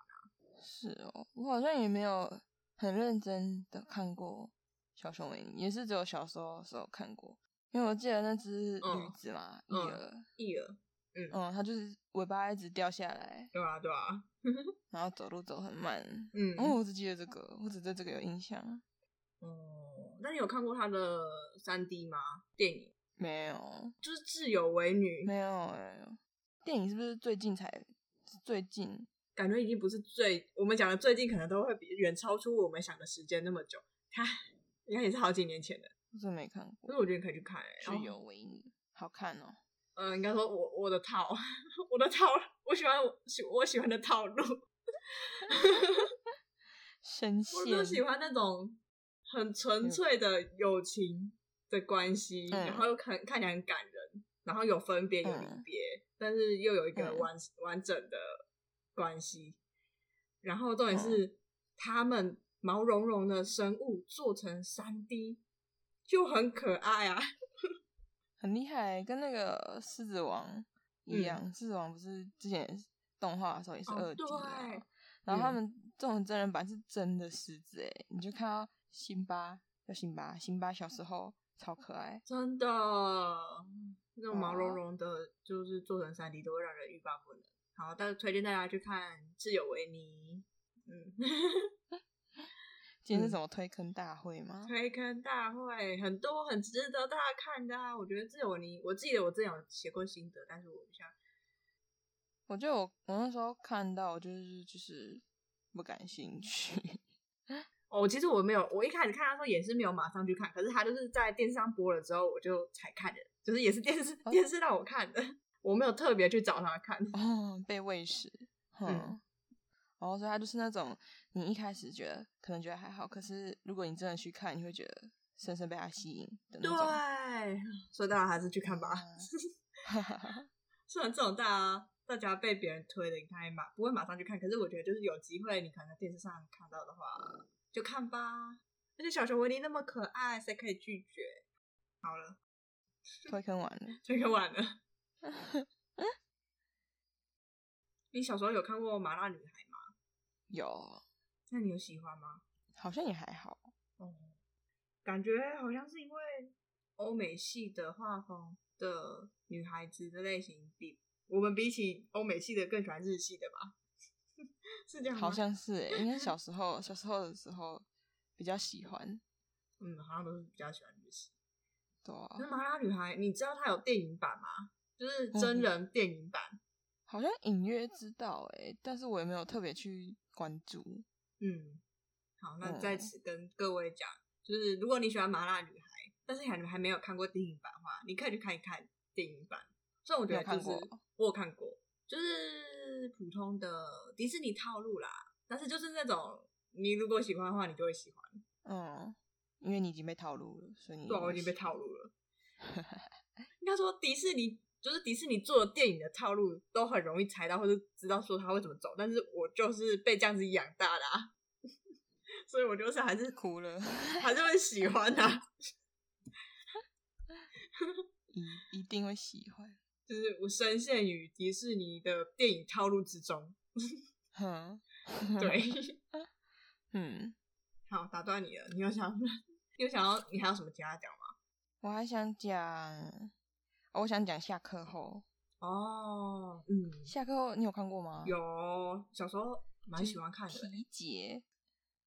[SPEAKER 1] 是哦，我好像也没有很认真的看过小熊维尼，也是只有小时候的时候看过，因为我记得那只驴子嘛，翼儿，
[SPEAKER 2] 翼儿。嗯，
[SPEAKER 1] 嗯，它就是尾巴一直掉下来，
[SPEAKER 2] 对啊，对啊，
[SPEAKER 1] 然后走路走很慢，
[SPEAKER 2] 嗯，
[SPEAKER 1] 哦，我只记得这个，我只对这个有印象。
[SPEAKER 2] 哦，那你有看过它的三 D 吗？电影
[SPEAKER 1] 没有，
[SPEAKER 2] 就是自由为女，
[SPEAKER 1] 没有哎，电影是不是最近才？最近
[SPEAKER 2] 感觉已经不是最，我们讲的最近可能都会比远超出我们想的时间那么久，它应该也是好几年前的，
[SPEAKER 1] 我真没看过，
[SPEAKER 2] 所以我觉得你可以去看，哎，
[SPEAKER 1] 智有为女，好看哦。
[SPEAKER 2] 嗯，应该说我我的套，我的套，我喜欢我喜我喜欢的套路，
[SPEAKER 1] 神仙，
[SPEAKER 2] 我就喜欢那种很纯粹的友情的关系，嗯、然后又看看起来很感人，然后有分别有离别，嗯、但是又有一个完、嗯、完整的关系，然后重点是、嗯、他们毛茸茸的生物做成三 D 就很可爱啊。
[SPEAKER 1] 很厉害，跟那个狮子王一样。狮、嗯、子王不是之前动画的时候也是二 D 啊，哦、然后他们这种真人版是真的狮子哎，你就看到辛巴叫辛巴，辛巴小时候超可爱，
[SPEAKER 2] 真的，那种毛茸茸的，就是做成三 D 都会让人欲罢不能。好，但是推荐大家去看《智有维尼》。嗯。
[SPEAKER 1] 今天是什么推坑大会吗？
[SPEAKER 2] 推坑大会很多很值得大家看的啊！我觉得智有维尼，我记得我之前有写过心得，但是我不想。
[SPEAKER 1] 我觉得我我那时候看到就是就是不感兴趣。
[SPEAKER 2] 哦，其实我没有，我一开始看的时候也是没有马上去看，可是他就是在电视上播了之后，我就才看的，就是也是电视电视让我看的，哦、我没有特别去找他看。
[SPEAKER 1] 哦，被喂食。嗯。然后，所以他就是那种，你一开始觉得可能觉得还好，可是如果你真的去看，你会觉得深深被他吸引的那种。
[SPEAKER 2] 对，所以大家还是去看吧。虽然这种大家大家被别人推的，你看马不会马上去看，可是我觉得就是有机会，你可能在电视上看到的话，就看吧。而且小熊维尼那么可爱，谁可以拒绝？好了，
[SPEAKER 1] 推坑完了，
[SPEAKER 2] 推坑完了。你小时候有看过《麻辣女孩》吗？
[SPEAKER 1] 有，
[SPEAKER 2] 那你有喜欢吗？
[SPEAKER 1] 好像也还好。
[SPEAKER 2] 哦，感觉好像是因为欧美系的画风的女孩子的类型比我们比起欧美系的更喜欢日系的吧？是这样吗？
[SPEAKER 1] 好像是诶，因为小 时候小时候的时候比较喜欢。
[SPEAKER 2] 嗯，好像都是比较喜欢日系。
[SPEAKER 1] 对啊。
[SPEAKER 2] 那麻辣女孩，你知道它有电影版吗？就是真人电影版。嗯
[SPEAKER 1] 好像隐约知道哎、欸，但是我也没有特别去关注。
[SPEAKER 2] 嗯，好，那在此跟各位讲，嗯、就是如果你喜欢麻辣女孩，但是还还没有看过电影版的话，你可以去看一看电影版。所以我觉得就是有我有看过，就是普通的迪士尼套路啦。但是就是那种你如果喜欢的话，你就会喜欢。
[SPEAKER 1] 嗯，因为你已经被套路了，所以你
[SPEAKER 2] 对，我已经被套路了。应该说迪士尼。就是迪士尼做的电影的套路都很容易猜到，或者知道说他会怎么走，但是我就是被这样子养大的，啊，所以我就是还是
[SPEAKER 1] 哭了，
[SPEAKER 2] 还是会喜欢他，
[SPEAKER 1] 一一定会喜欢，
[SPEAKER 2] 就是我深陷于迪士尼的电影套路之中，
[SPEAKER 1] 嗯，
[SPEAKER 2] 对，
[SPEAKER 1] 嗯，
[SPEAKER 2] 好，打断你了，你有想，你有想要，你还有什么其他讲吗？
[SPEAKER 1] 我还想讲。我想讲下课后
[SPEAKER 2] 哦，嗯，
[SPEAKER 1] 下课后你有看过吗？
[SPEAKER 2] 有，小时候蛮喜欢看的。
[SPEAKER 1] 皮杰，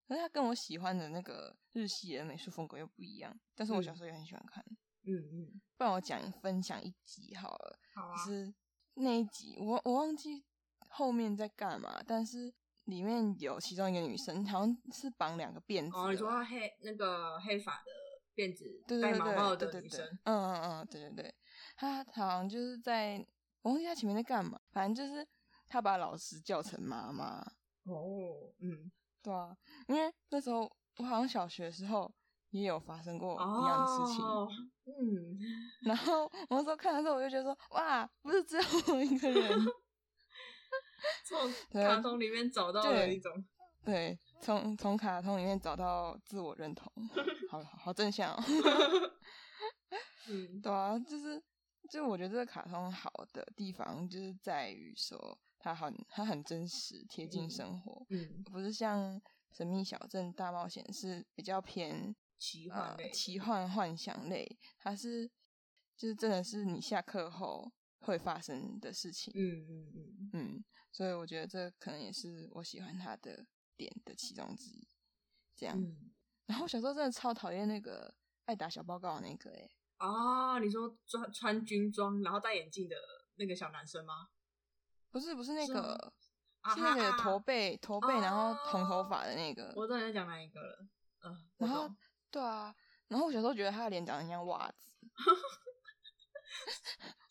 [SPEAKER 1] 可是他跟我喜欢的那个日系的美术风格又不一样。但是我小时候也很喜欢看。
[SPEAKER 2] 嗯嗯，
[SPEAKER 1] 不然我讲分享一集好了。
[SPEAKER 2] 好啊。
[SPEAKER 1] 是那一集，我我忘记后面在干嘛，但是里面有其中一个女生，好像是绑两个辫子。
[SPEAKER 2] 哦，你说她黑那个黑发的辫子，
[SPEAKER 1] 对对对对，
[SPEAKER 2] 戴毛帽的女生。
[SPEAKER 1] 嗯嗯嗯，对对对，她好像就是在。我忘记他前面在干嘛，反正就是他把老师叫成妈妈。
[SPEAKER 2] 哦，嗯，
[SPEAKER 1] 对啊，因为那时候我好像小学的时候也有发生过一样的事情。
[SPEAKER 2] 哦、嗯，
[SPEAKER 1] 然后我那时候看的时候，我就觉得说，哇，不是只有我一个人。
[SPEAKER 2] 从卡通里面找到了一种，
[SPEAKER 1] 对，从从卡通里面找到自我认同，好好，好正向、哦。
[SPEAKER 2] 嗯，
[SPEAKER 1] 对啊，就是。就我觉得这个卡通好的地方，就是在于说它很它很真实，贴近生活，
[SPEAKER 2] 嗯，
[SPEAKER 1] 不是像《神秘小镇大冒险》是比较偏
[SPEAKER 2] 奇幻类、
[SPEAKER 1] 呃、奇幻幻想类，它是就是真的是你下课后会发生的事情，
[SPEAKER 2] 嗯嗯嗯
[SPEAKER 1] 嗯，所以我觉得这可能也是我喜欢它的点的其中之一，这样。
[SPEAKER 2] 嗯、
[SPEAKER 1] 然后小时候真的超讨厌那个爱打小报告的那个、欸，哎。
[SPEAKER 2] 啊，你说穿穿军装然后戴眼镜的那个小男生吗？
[SPEAKER 1] 不是，不是那个，
[SPEAKER 2] 是，
[SPEAKER 1] 是那个驼背驼背，然后红头发的那个。
[SPEAKER 2] 我知道你在讲哪一个了。嗯，
[SPEAKER 1] 然后对啊，然后我小时候觉得他的脸长得像袜子，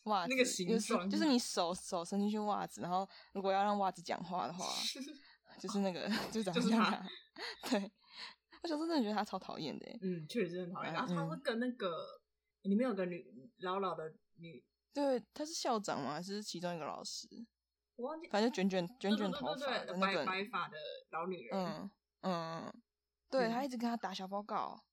[SPEAKER 1] 袜 子
[SPEAKER 2] 那个形状，
[SPEAKER 1] 就是你手手伸进去袜子，然后如果要让袜子讲话的话，就是那个就长得像他。对，我小时候真的觉得他超讨厌的。
[SPEAKER 2] 嗯，确实是很讨厌。然后他会跟那个。里面有个女老老的女，
[SPEAKER 1] 对，她是校长吗？还是其中一个老师？
[SPEAKER 2] 我忘记，
[SPEAKER 1] 反正卷卷卷卷头发的那个
[SPEAKER 2] 白发的老女人。
[SPEAKER 1] 嗯嗯，对，她一直跟他打小报告，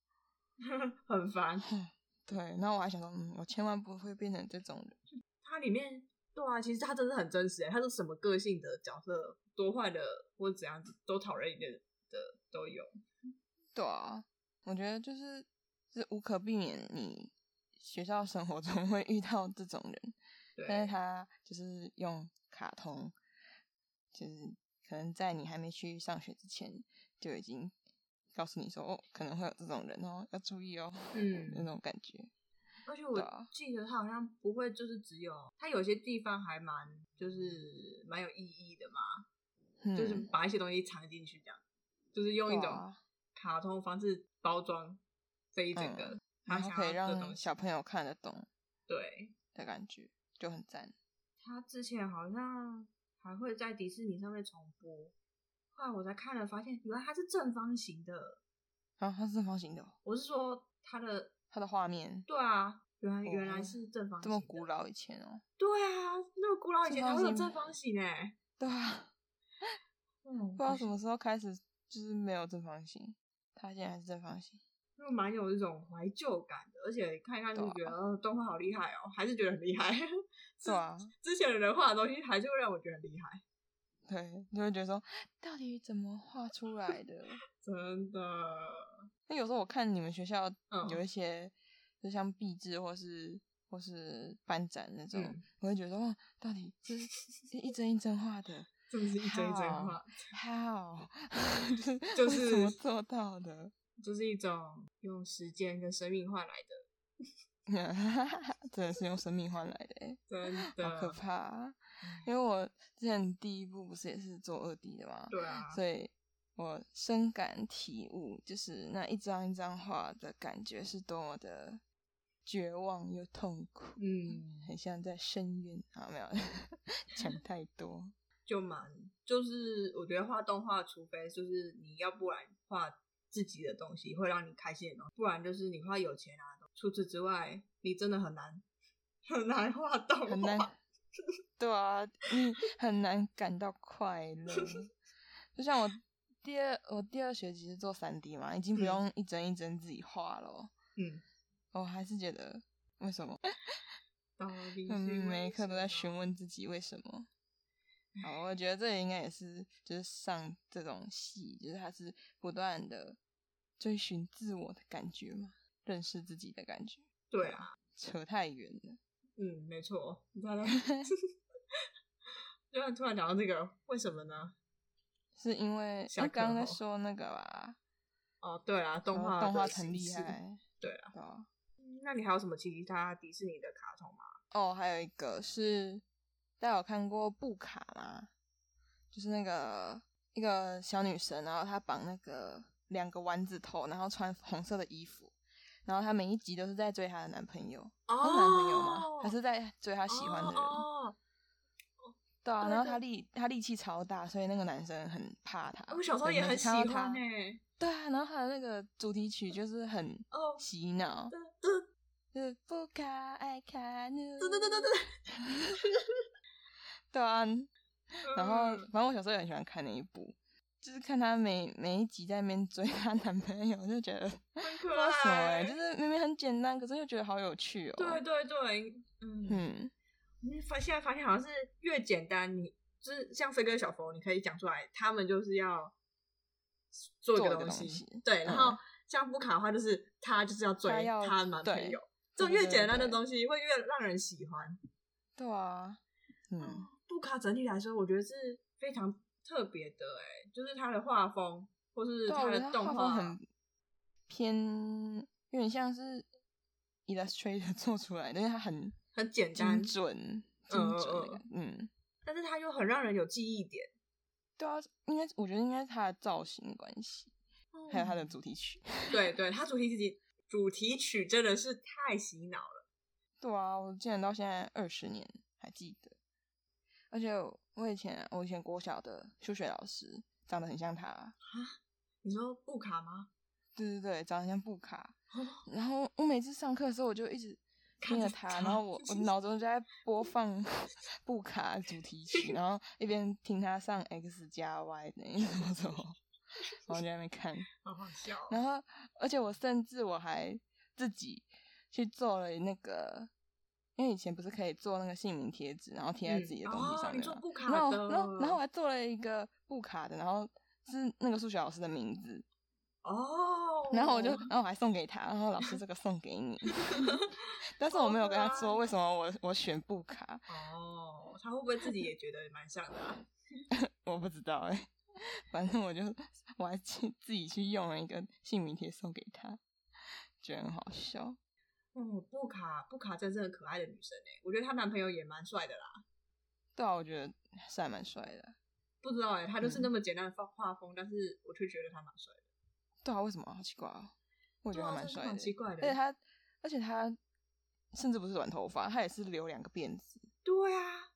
[SPEAKER 2] 很烦。
[SPEAKER 1] 对，然后我还想说，嗯，我千万不会变成这种人。
[SPEAKER 2] 它里面，对啊，其实他真的很真实诶，他是什么个性的角色，多坏的或者怎样子，都讨厌的的都有。
[SPEAKER 1] 对啊，我觉得就是是无可避免你。学校生活中会遇到这种人，
[SPEAKER 2] 对
[SPEAKER 1] 但是他就是用卡通，就是可能在你还没去上学之前就已经告诉你说，哦，可能会有这种人哦，要注意哦，
[SPEAKER 2] 嗯，
[SPEAKER 1] 那种感觉。
[SPEAKER 2] 而且我记得他好像不会，就是只有他有些地方还蛮，就是蛮有意义的嘛，
[SPEAKER 1] 嗯、
[SPEAKER 2] 就是把一些东西藏进去，这样，就是用一种卡通方式包装这一整个。
[SPEAKER 1] 嗯然后可以让小朋友看得懂，
[SPEAKER 2] 对
[SPEAKER 1] 的感觉就很赞。
[SPEAKER 2] 他之前好像还会在迪士尼上面重播，后来我才看了，发现原来它是正方形的。
[SPEAKER 1] 啊，它是正方形的。
[SPEAKER 2] 我是说它的
[SPEAKER 1] 它的画面。
[SPEAKER 2] 对啊，原来原来是正方形。
[SPEAKER 1] 这么古老以前哦。
[SPEAKER 2] 对啊，那么古老以前还会有正方形哎。
[SPEAKER 1] 对啊。嗯，不知道什么时候开始就是没有正方形，它现在还是正方形。
[SPEAKER 2] 就蛮有一种怀旧感的，而且看一看就觉得、啊、动画好厉害哦，还是觉得很厉害。
[SPEAKER 1] 是啊，
[SPEAKER 2] 之前的人画的东西还是会让我觉得很厉害。
[SPEAKER 1] 对，就会觉得说，到底怎么画出来的？
[SPEAKER 2] 真的。
[SPEAKER 1] 那有时候我看你们学校有一些，嗯、就像壁纸或是或是班展那种，嗯、我会觉得哇，到底这是一帧一帧画的？
[SPEAKER 2] 是不是一帧一帧画
[SPEAKER 1] ？How？
[SPEAKER 2] 就是
[SPEAKER 1] 怎么做到的？
[SPEAKER 2] 就是一种用时间跟生命换来的，
[SPEAKER 1] 真的是用生命换来的，
[SPEAKER 2] 真的
[SPEAKER 1] 好可怕啊。因为我之前第一部不是也是做二 D 的嘛，
[SPEAKER 2] 对啊，
[SPEAKER 1] 所以我深感体悟，就是那一张一张画的感觉是多么的绝望又痛苦，
[SPEAKER 2] 嗯，
[SPEAKER 1] 很像在深渊啊，没有讲太多，
[SPEAKER 2] 就蛮就是我觉得画动画，除非就是你要不然画。自己的东西会让你开心的东西，不然就是你花有钱啊。除此之外，你真的很难很难画动画，
[SPEAKER 1] 很难。对啊，你很难感到快乐。就像我第二我第二学期是做三 D 嘛，已经不用一帧一帧自己画了。
[SPEAKER 2] 嗯，
[SPEAKER 1] 我还是觉得为什么？
[SPEAKER 2] 嗯，
[SPEAKER 1] 每一刻都在询问自己为什么。好，我觉得这也应该也是，就是上这种戏，就是他是不断的追寻自我的感觉嘛，认识自己的感觉。
[SPEAKER 2] 对啊，
[SPEAKER 1] 扯太远了。
[SPEAKER 2] 嗯，没错。你看，就突然讲到这个，为什么呢？
[SPEAKER 1] 是因为我刚刚在说那个吧？
[SPEAKER 2] 哦，对啊，动画
[SPEAKER 1] 动画很厉害。
[SPEAKER 2] 对啊，对啊。那你还有什么其他迪士尼的卡通吗？
[SPEAKER 1] 哦，还有一个是大家有看过布卡吗？就是那个一个小女生，然后她绑那个两个丸子头，然后穿红色的衣服，然后她每一集都是在追她的男朋友。哦，是男朋友吗？还是在追她喜欢的人？哦。对啊，然后她力他力气超大，所以那个男生很怕她。
[SPEAKER 2] 我小时候也很喜欢他。
[SPEAKER 1] 对啊，然后他的那个主题曲就是很洗脑，就是不卡爱卡努。对对对对对。对啊，然后反正我小时候也很喜欢看那一部，就是看她每每一集在那边追她男朋友，就觉得 很可爱。就是明明很简单，可是又觉得好有趣哦。
[SPEAKER 2] 对对对，嗯。嗯你发现在发现好像是越简单，你就是像飞哥小佛，你可以讲出来，他们就是要做一个东西，对。然后像布卡的话，就是他就是要追他男朋友，这种越简单的东西会越让人喜欢。
[SPEAKER 1] 对啊，嗯，
[SPEAKER 2] 布卡整体来说，我觉得是非常特别的，哎，就是他的画风或是他的动画
[SPEAKER 1] 很偏，有点像是 Illustrator 做出来的，因为他很。
[SPEAKER 2] 很简单，
[SPEAKER 1] 精准，精准的，嗯，
[SPEAKER 2] 但是它又很让人有记忆点。
[SPEAKER 1] 对啊，应该我觉得应该是它的造型关系，嗯、还有它的主题曲。
[SPEAKER 2] 对对，它主题曲主题曲真的是太洗脑了。
[SPEAKER 1] 对啊，我竟然到现在二十年还记得，而且我以前我以前国小的数学老师长得很像他。啊？
[SPEAKER 2] 你说布卡吗？
[SPEAKER 1] 对对对，长得很像布卡。哦、然后我每次上课的时候，我就一直。盯着他，然后我我脑中就在播放 布卡主题曲，然后一边听他上 X 加 Y 那什么什么，然后 就在那边看，
[SPEAKER 2] 好好笑。
[SPEAKER 1] 然后，而且我甚至我还自己去做了那个，因为以前不是可以做那个姓名贴纸，然后贴在自己的东西上面嘛。然后，然后，然后我还做了一个布卡的，然后是那个数学老师的名字。
[SPEAKER 2] 哦，
[SPEAKER 1] 然后我就，然后我还送给他，然后老师这个送给你，但是我没有跟他说为什么我我选布卡。
[SPEAKER 2] 哦，他会不会自己也觉得蛮像的啊？
[SPEAKER 1] 我不知道哎、欸，反正我就我还去自己去用了一个姓名贴送给他，觉得很好笑。
[SPEAKER 2] 哦，布卡布卡真是很可爱的女生哎，我觉得她男朋友也蛮帅的啦。
[SPEAKER 1] 对啊，我觉得是还蛮帅的。
[SPEAKER 2] 不知道哎、欸，他就是那么简单的画画风，嗯、但是我却觉得他蛮帅的。
[SPEAKER 1] 对啊，为什么？好奇怪啊！我觉得他蛮帅的，
[SPEAKER 2] 很奇怪的。
[SPEAKER 1] 而且他，而且他甚至不是短头发，他也是留两个辫子。
[SPEAKER 2] 对啊，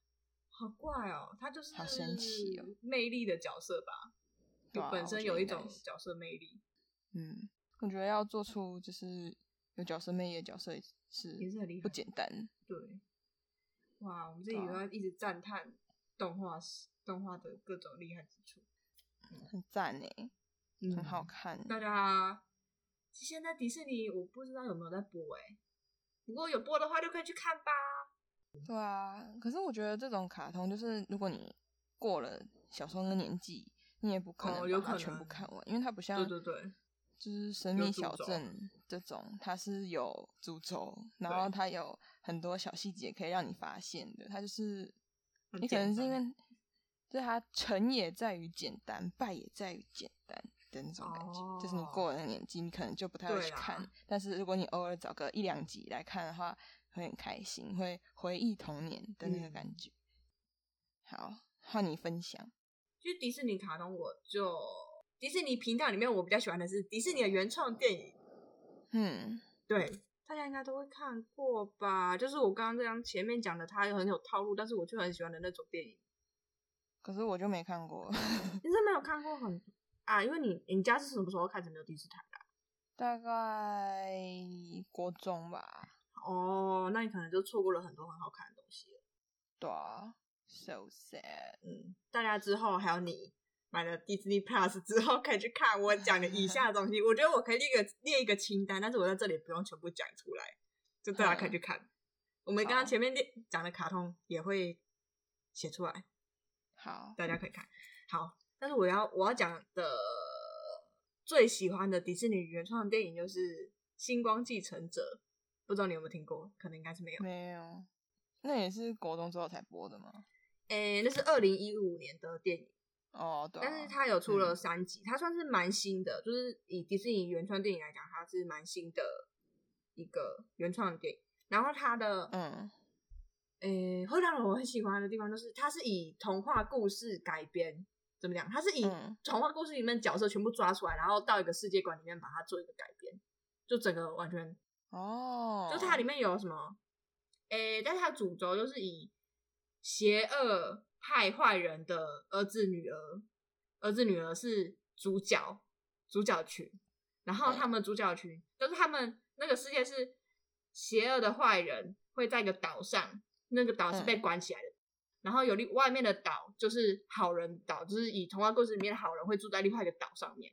[SPEAKER 2] 好怪哦！他就是
[SPEAKER 1] 好神奇哦，
[SPEAKER 2] 魅力的角色吧？对啊，本身有一种角色魅力。
[SPEAKER 1] 嗯，我觉得要做出就是有角色魅力的角色也是
[SPEAKER 2] 也是很厉害，
[SPEAKER 1] 不简单。
[SPEAKER 2] 对，哇，我们这里要一直赞叹动画师动画的各种厉害之处，
[SPEAKER 1] 很赞呢。很好看，
[SPEAKER 2] 大家现在迪士尼我不知道有没有在播哎，如果有播的话就可以去看吧。
[SPEAKER 1] 对啊，可是我觉得这种卡通就是如果你过了小时候的年纪，你也不可能把它全部看完，因为它不像
[SPEAKER 2] 对对对，
[SPEAKER 1] 就是神秘小镇这种，它是有主轴，然后它有很多小细节可以让你发现的。它就是你可能是因为，就是它成也在于简单，败也在于简单。的那种感觉，oh, 就是你过了那年纪，你可能就不太会去看。啦但是如果你偶尔找个一两集来看的话，会很开心，会回忆童年的那个感觉。嗯、好，换你分享。
[SPEAKER 2] 就迪士尼卡通，我就迪士尼频道里面，我比较喜欢的是迪士尼的原创电影。
[SPEAKER 1] 嗯，
[SPEAKER 2] 对，大家应该都会看过吧？就是我刚刚这样前面讲的，它很有套路，但是我却很喜欢的那种电影。
[SPEAKER 1] 可是我就没看过，
[SPEAKER 2] 你是没有看过很。啊，因为你你家是什么时候开始没有电视台的？
[SPEAKER 1] 大概国中吧。
[SPEAKER 2] 哦，那你可能就错过了很多很好看的东西了。
[SPEAKER 1] 对啊，so sad。
[SPEAKER 2] 嗯，大家之后还有你买了 Disney Plus 之后，可以去看我讲的以下的东西。我觉得我可以列个列一个清单，但是我在这里不用全部讲出来，就大家可以去看。嗯、我们刚刚前面列讲的卡通也会写出来，
[SPEAKER 1] 好，
[SPEAKER 2] 大家可以看。好。但是我要我要讲的最喜欢的迪士尼原创电影就是《星光继承者》，不知道你有没有听过？可能应该是没有。
[SPEAKER 1] 没有。那也是国中之后才播的吗？
[SPEAKER 2] 诶、欸，那是二零一五年的电影
[SPEAKER 1] 哦，对、啊。
[SPEAKER 2] 但是它有出了三集，嗯、它算是蛮新的，就是以迪士尼原创电影来讲，它是蛮新的一个原创电影。然后它的嗯，诶、欸，会让我很喜欢的地方就是它是以童话故事改编，怎么讲？它是以童话故事里面角色全部抓出来，然后到一个世界观里面把它做一个改编，就整个完全哦，就它里面有什么？诶、欸，但是它主轴就是以邪恶派坏人的儿子女儿，儿子女儿是主角，主角群，然后他们主角群、就是他们那个世界是邪恶的坏人会在一个岛上，那个岛是被关起来的，嗯、然后有另外面的岛就是好人岛，就是以童话故事里面的好人会住在另外一个岛上面，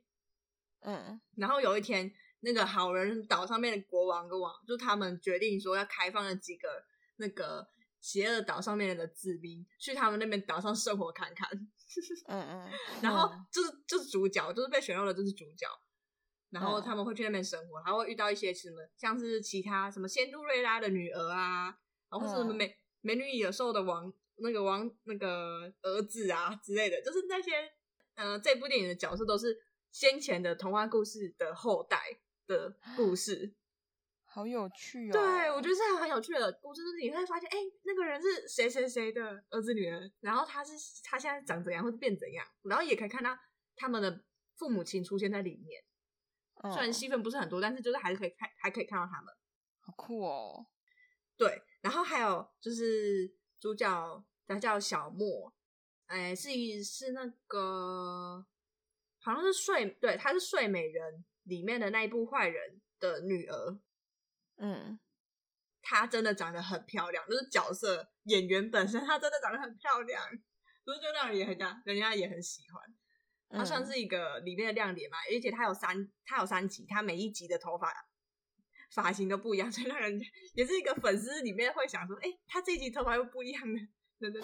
[SPEAKER 2] 嗯，然后有一天那个好人岛上面的国王跟王，就他们决定说要开放了几个。那个邪恶岛上面的子民去他们那边岛上生活看看，嗯嗯，然后就是就是主角，就是被选中的就是主角，然后他们会去那边生活，然后会遇到一些什么，像是其他什么仙杜瑞拉的女儿啊，然后是什么美美女与野兽的王那个王那个儿子啊之类的，就是那些呃这部电影的角色都是先前的童话故事的后代的故事。
[SPEAKER 1] 好有趣哦！
[SPEAKER 2] 对，我觉得是很有趣的故事，就是你会发现，哎、欸，那个人是谁谁谁的儿子女儿，然后他是他现在长怎样，或者变怎样，然后也可以看到他们的父母亲出现在里面。虽然戏份不是很多，但是就是还是可以看，还可以看到他们。
[SPEAKER 1] 好酷哦！
[SPEAKER 2] 对，然后还有就是主角他叫小莫，哎，是是那个好像是睡，对，他是睡美人里面的那一部坏人的女儿。嗯，她真的长得很漂亮，就是角色演员本身，她真的长得很漂亮，不是就让人也人家也很喜欢。她算是一个里面的亮点嘛，而且她有三，她有三集，她每一集的头发发型都不一样，所以让人家也是一个粉丝里面会想说，哎、欸，她这一集头发又不一样的，真的。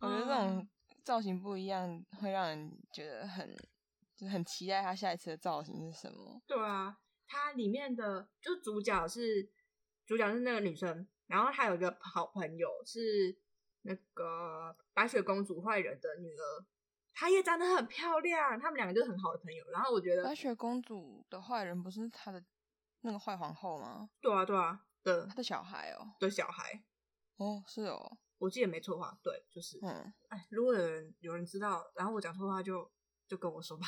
[SPEAKER 1] 我觉得这种造型不一样，会让人觉得很，就很期待她下一次的造型是什么。
[SPEAKER 2] 对啊。它里面的就主角是主角是那个女生，然后她有一个好朋友是那个白雪公主坏人的女儿，她也长得很漂亮，他们两个就是很好的朋友。然后我觉得
[SPEAKER 1] 白雪公主的坏人不是她的那个坏皇后吗？
[SPEAKER 2] 对啊，对啊，对，
[SPEAKER 1] 她的小孩哦，
[SPEAKER 2] 对小孩，
[SPEAKER 1] 哦，是哦，
[SPEAKER 2] 我记得没错话，对，就是，嗯，哎，如果有人有人知道，然后我讲错话就就跟我说吧。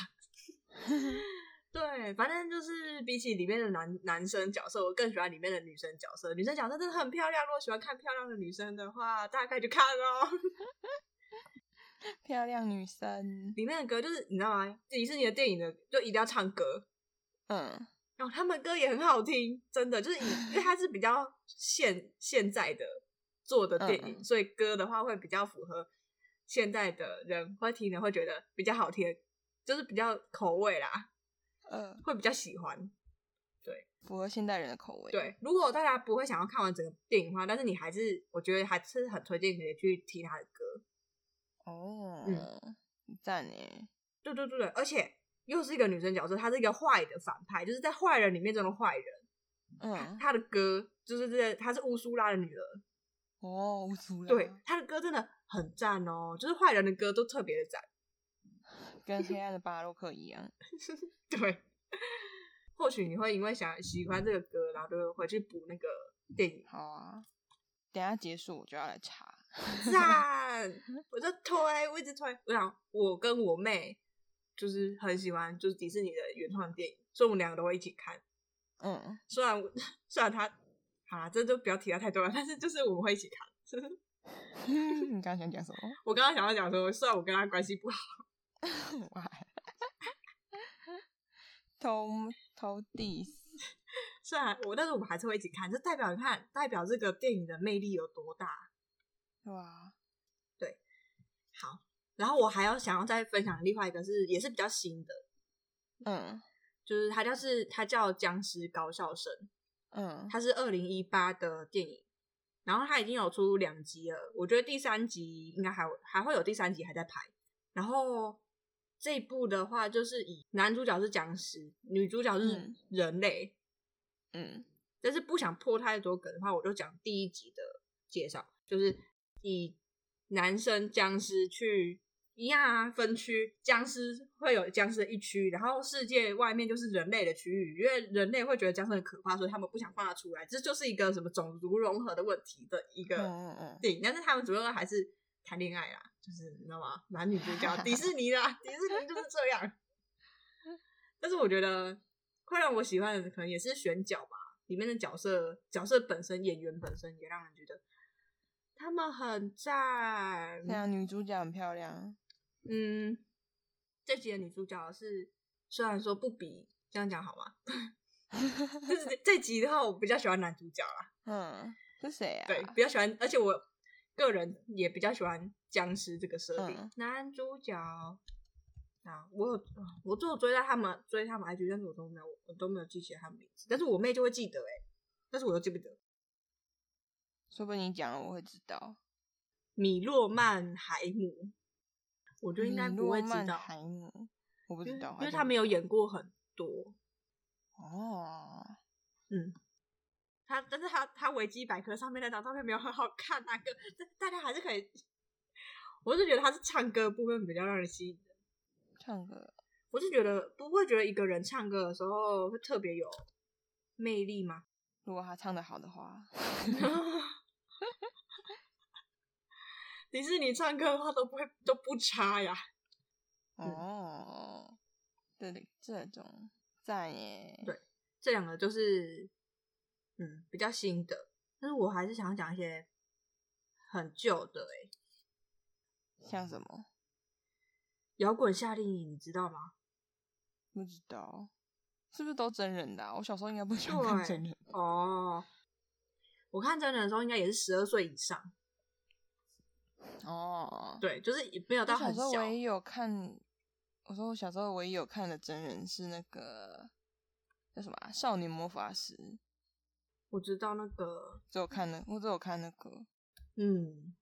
[SPEAKER 2] 对，反正就是比起里面的男男生角色，我更喜欢里面的女生角色。女生角色真的很漂亮，如果喜欢看漂亮的女生的话，大家可以去看哦。
[SPEAKER 1] 漂亮女生
[SPEAKER 2] 里面的歌就是你知道吗？迪士尼的电影的就一定要唱歌，嗯，然后他们歌也很好听，真的就是以因为它是比较现现在的做的电影，嗯，所以歌的话会比较符合现在的人会听的，会觉得比较好听，就是比较口味啦。呃，会比较喜欢，对，
[SPEAKER 1] 符合现代人的口味。
[SPEAKER 2] 对，如果大家不会想要看完整个电影的话，但是你还是，我觉得还是很推荐可以去听他的歌。
[SPEAKER 1] 哦，嗯，赞耶！
[SPEAKER 2] 对对对对，而且又是一个女生角色，她是一个坏的反派，就是在坏人里面中的坏人。嗯，她的歌就是这个，她是乌苏拉的女儿。
[SPEAKER 1] 哦，乌苏拉。
[SPEAKER 2] 对，她的歌真的很赞哦，就是坏人的歌都特别的赞。
[SPEAKER 1] 跟黑暗的巴洛克一样，
[SPEAKER 2] 对。或许你会因为想喜欢这个歌，然后就回去补那个电影。
[SPEAKER 1] 好啊，等下结束我就要来查。
[SPEAKER 2] 赞！我就推，我一直推。我想，我跟我妹就是很喜欢，就是迪士尼的原创电影，所以我们两个都会一起看。嗯，虽然 虽然他，好啦，这就不要提他太多了，但是就是我们会一起看。
[SPEAKER 1] 你刚刚想讲什么？
[SPEAKER 2] 我刚刚想要讲说，虽然我跟他关系不好。
[SPEAKER 1] 哇！偷偷 diss，
[SPEAKER 2] 虽然我，但是我们还是会一起看，就代表你看，代表这个电影的魅力有多大，
[SPEAKER 1] 哇！
[SPEAKER 2] 对，好，然后我还要想要再分享另外一个是，也是比较新的，嗯，就是它叫是它叫僵尸高校生，嗯，它是二零一八的电影，然后它已经有出两集了，我觉得第三集应该还还会有第三集还在拍，然后。这一部的话，就是以男主角是僵尸，女主角是人类，嗯，但是不想破太多梗的话，我就讲第一集的介绍，就是以男生僵尸去一样啊，分区，僵尸会有僵尸的一区，然后世界外面就是人类的区域，因为人类会觉得僵尸很可怕，所以他们不想放他出来，这就是一个什么种族融合的问题的一个电影，但是他们主要还是谈恋爱啦，就是你知道吗？男女主角，迪士尼啦，迪士尼就是这样。但是我觉得会让我喜欢的，可能也是选角吧。里面的角色，角色本身，演员本身也让人觉得他们很赞。
[SPEAKER 1] 对啊，女主角很漂亮。
[SPEAKER 2] 嗯，这集的女主角是虽然说不比这样讲好吗？就是这集的话，我比较喜欢男主角啦。
[SPEAKER 1] 嗯，是谁啊？
[SPEAKER 2] 对，比较喜欢，而且我个人也比较喜欢僵尸这个设定。嗯、男主角。啊，我有，我就追到他们追他们 IG，但是我都没有，我都没有记起来他们名字。但是我妹就会记得哎，但是我又记不得。
[SPEAKER 1] 说不定你讲了我会知道。
[SPEAKER 2] 米洛曼海姆，我觉得应该不会知道。
[SPEAKER 1] 海姆，我不知道，
[SPEAKER 2] 因为他没有演过很多。
[SPEAKER 1] 哦，
[SPEAKER 2] 嗯，他但是他他维基百科上面那张照片没有很好看，那个大家还是可以。我是觉得他是唱歌部分比较让人吸引。
[SPEAKER 1] 唱歌，
[SPEAKER 2] 我是觉得不会觉得一个人唱歌的时候会特别有魅力吗？
[SPEAKER 1] 如果他唱的好的话，
[SPEAKER 2] 迪士尼唱歌的话都不会都不差呀。
[SPEAKER 1] 哦，对对，这种赞耶。
[SPEAKER 2] 对，这两个就是嗯比较新的，但是我还是想要讲一些很旧的哎，
[SPEAKER 1] 像什么？
[SPEAKER 2] 摇滚夏令营，你知道吗？
[SPEAKER 1] 不知道，是不是都真人的啊？我小时候应该不喜欢看真人
[SPEAKER 2] 哦。我看真人的时候，应该也是十二岁以上。
[SPEAKER 1] 哦，
[SPEAKER 2] 对，就是也没有到很小。
[SPEAKER 1] 时候唯一有看，我说我小时候唯一有看的真人是那个叫什么啊《少年魔法师》。
[SPEAKER 2] 我知道那个，
[SPEAKER 1] 只有看那，我只有看那个。
[SPEAKER 2] 嗯，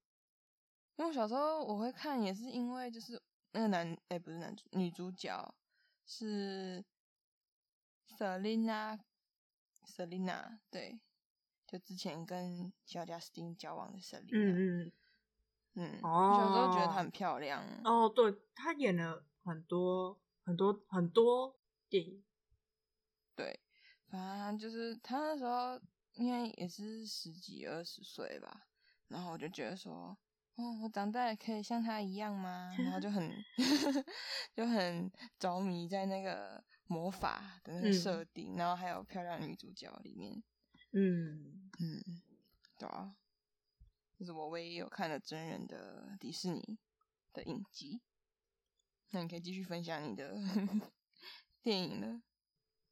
[SPEAKER 1] 因为我小时候我会看，也是因为就是。那个男哎、欸，不是男主，女主角是 Selina，Selina 对，就之前跟小贾斯汀交往的 Selina。
[SPEAKER 2] 嗯嗯
[SPEAKER 1] 嗯。哦。小时候觉得她很漂亮。
[SPEAKER 2] 哦，对，她演了很多很多很多电影。
[SPEAKER 1] 对，反正就是她那时候应该也是十几二十岁吧，然后我就觉得说。哦，我长大也可以像他一样吗？然后就很 就很着迷在那个魔法的那个设定，嗯、然后还有漂亮女主角里面。
[SPEAKER 2] 嗯
[SPEAKER 1] 嗯，对啊，这是我唯一有看的真人的迪士尼的影集。那你可以继续分享你的 电影了。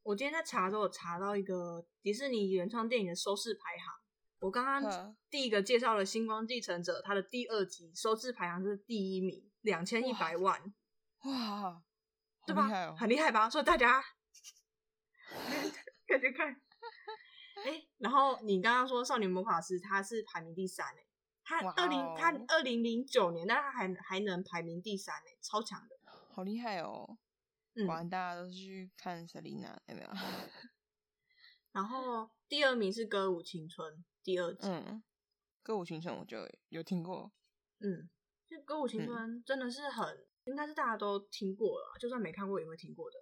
[SPEAKER 2] 我今天在查的时候，我查到一个迪士尼原创电影的收视排行。我刚刚第一个介绍了《星光继承者》，它的第二集收视排行是第一名，两千一百万，
[SPEAKER 1] 哇，
[SPEAKER 2] 对吧？
[SPEAKER 1] 哦、
[SPEAKER 2] 很厉害吧？所以大家 可以去看。哎、欸，然后你刚刚说《少女魔法师》，他是排名第三诶，他二零他二零零九年，但他还还能排名第三诶，超强的，
[SPEAKER 1] 好厉害哦！果然大家都是去看 Selina 有没有？
[SPEAKER 2] 然后第二名是《歌舞青春》。第二季，
[SPEAKER 1] 嗯，歌舞青春我就有听过，
[SPEAKER 2] 嗯，就歌舞青春真的是很，嗯、应该是大家都听过了，就算没看过也会听过的，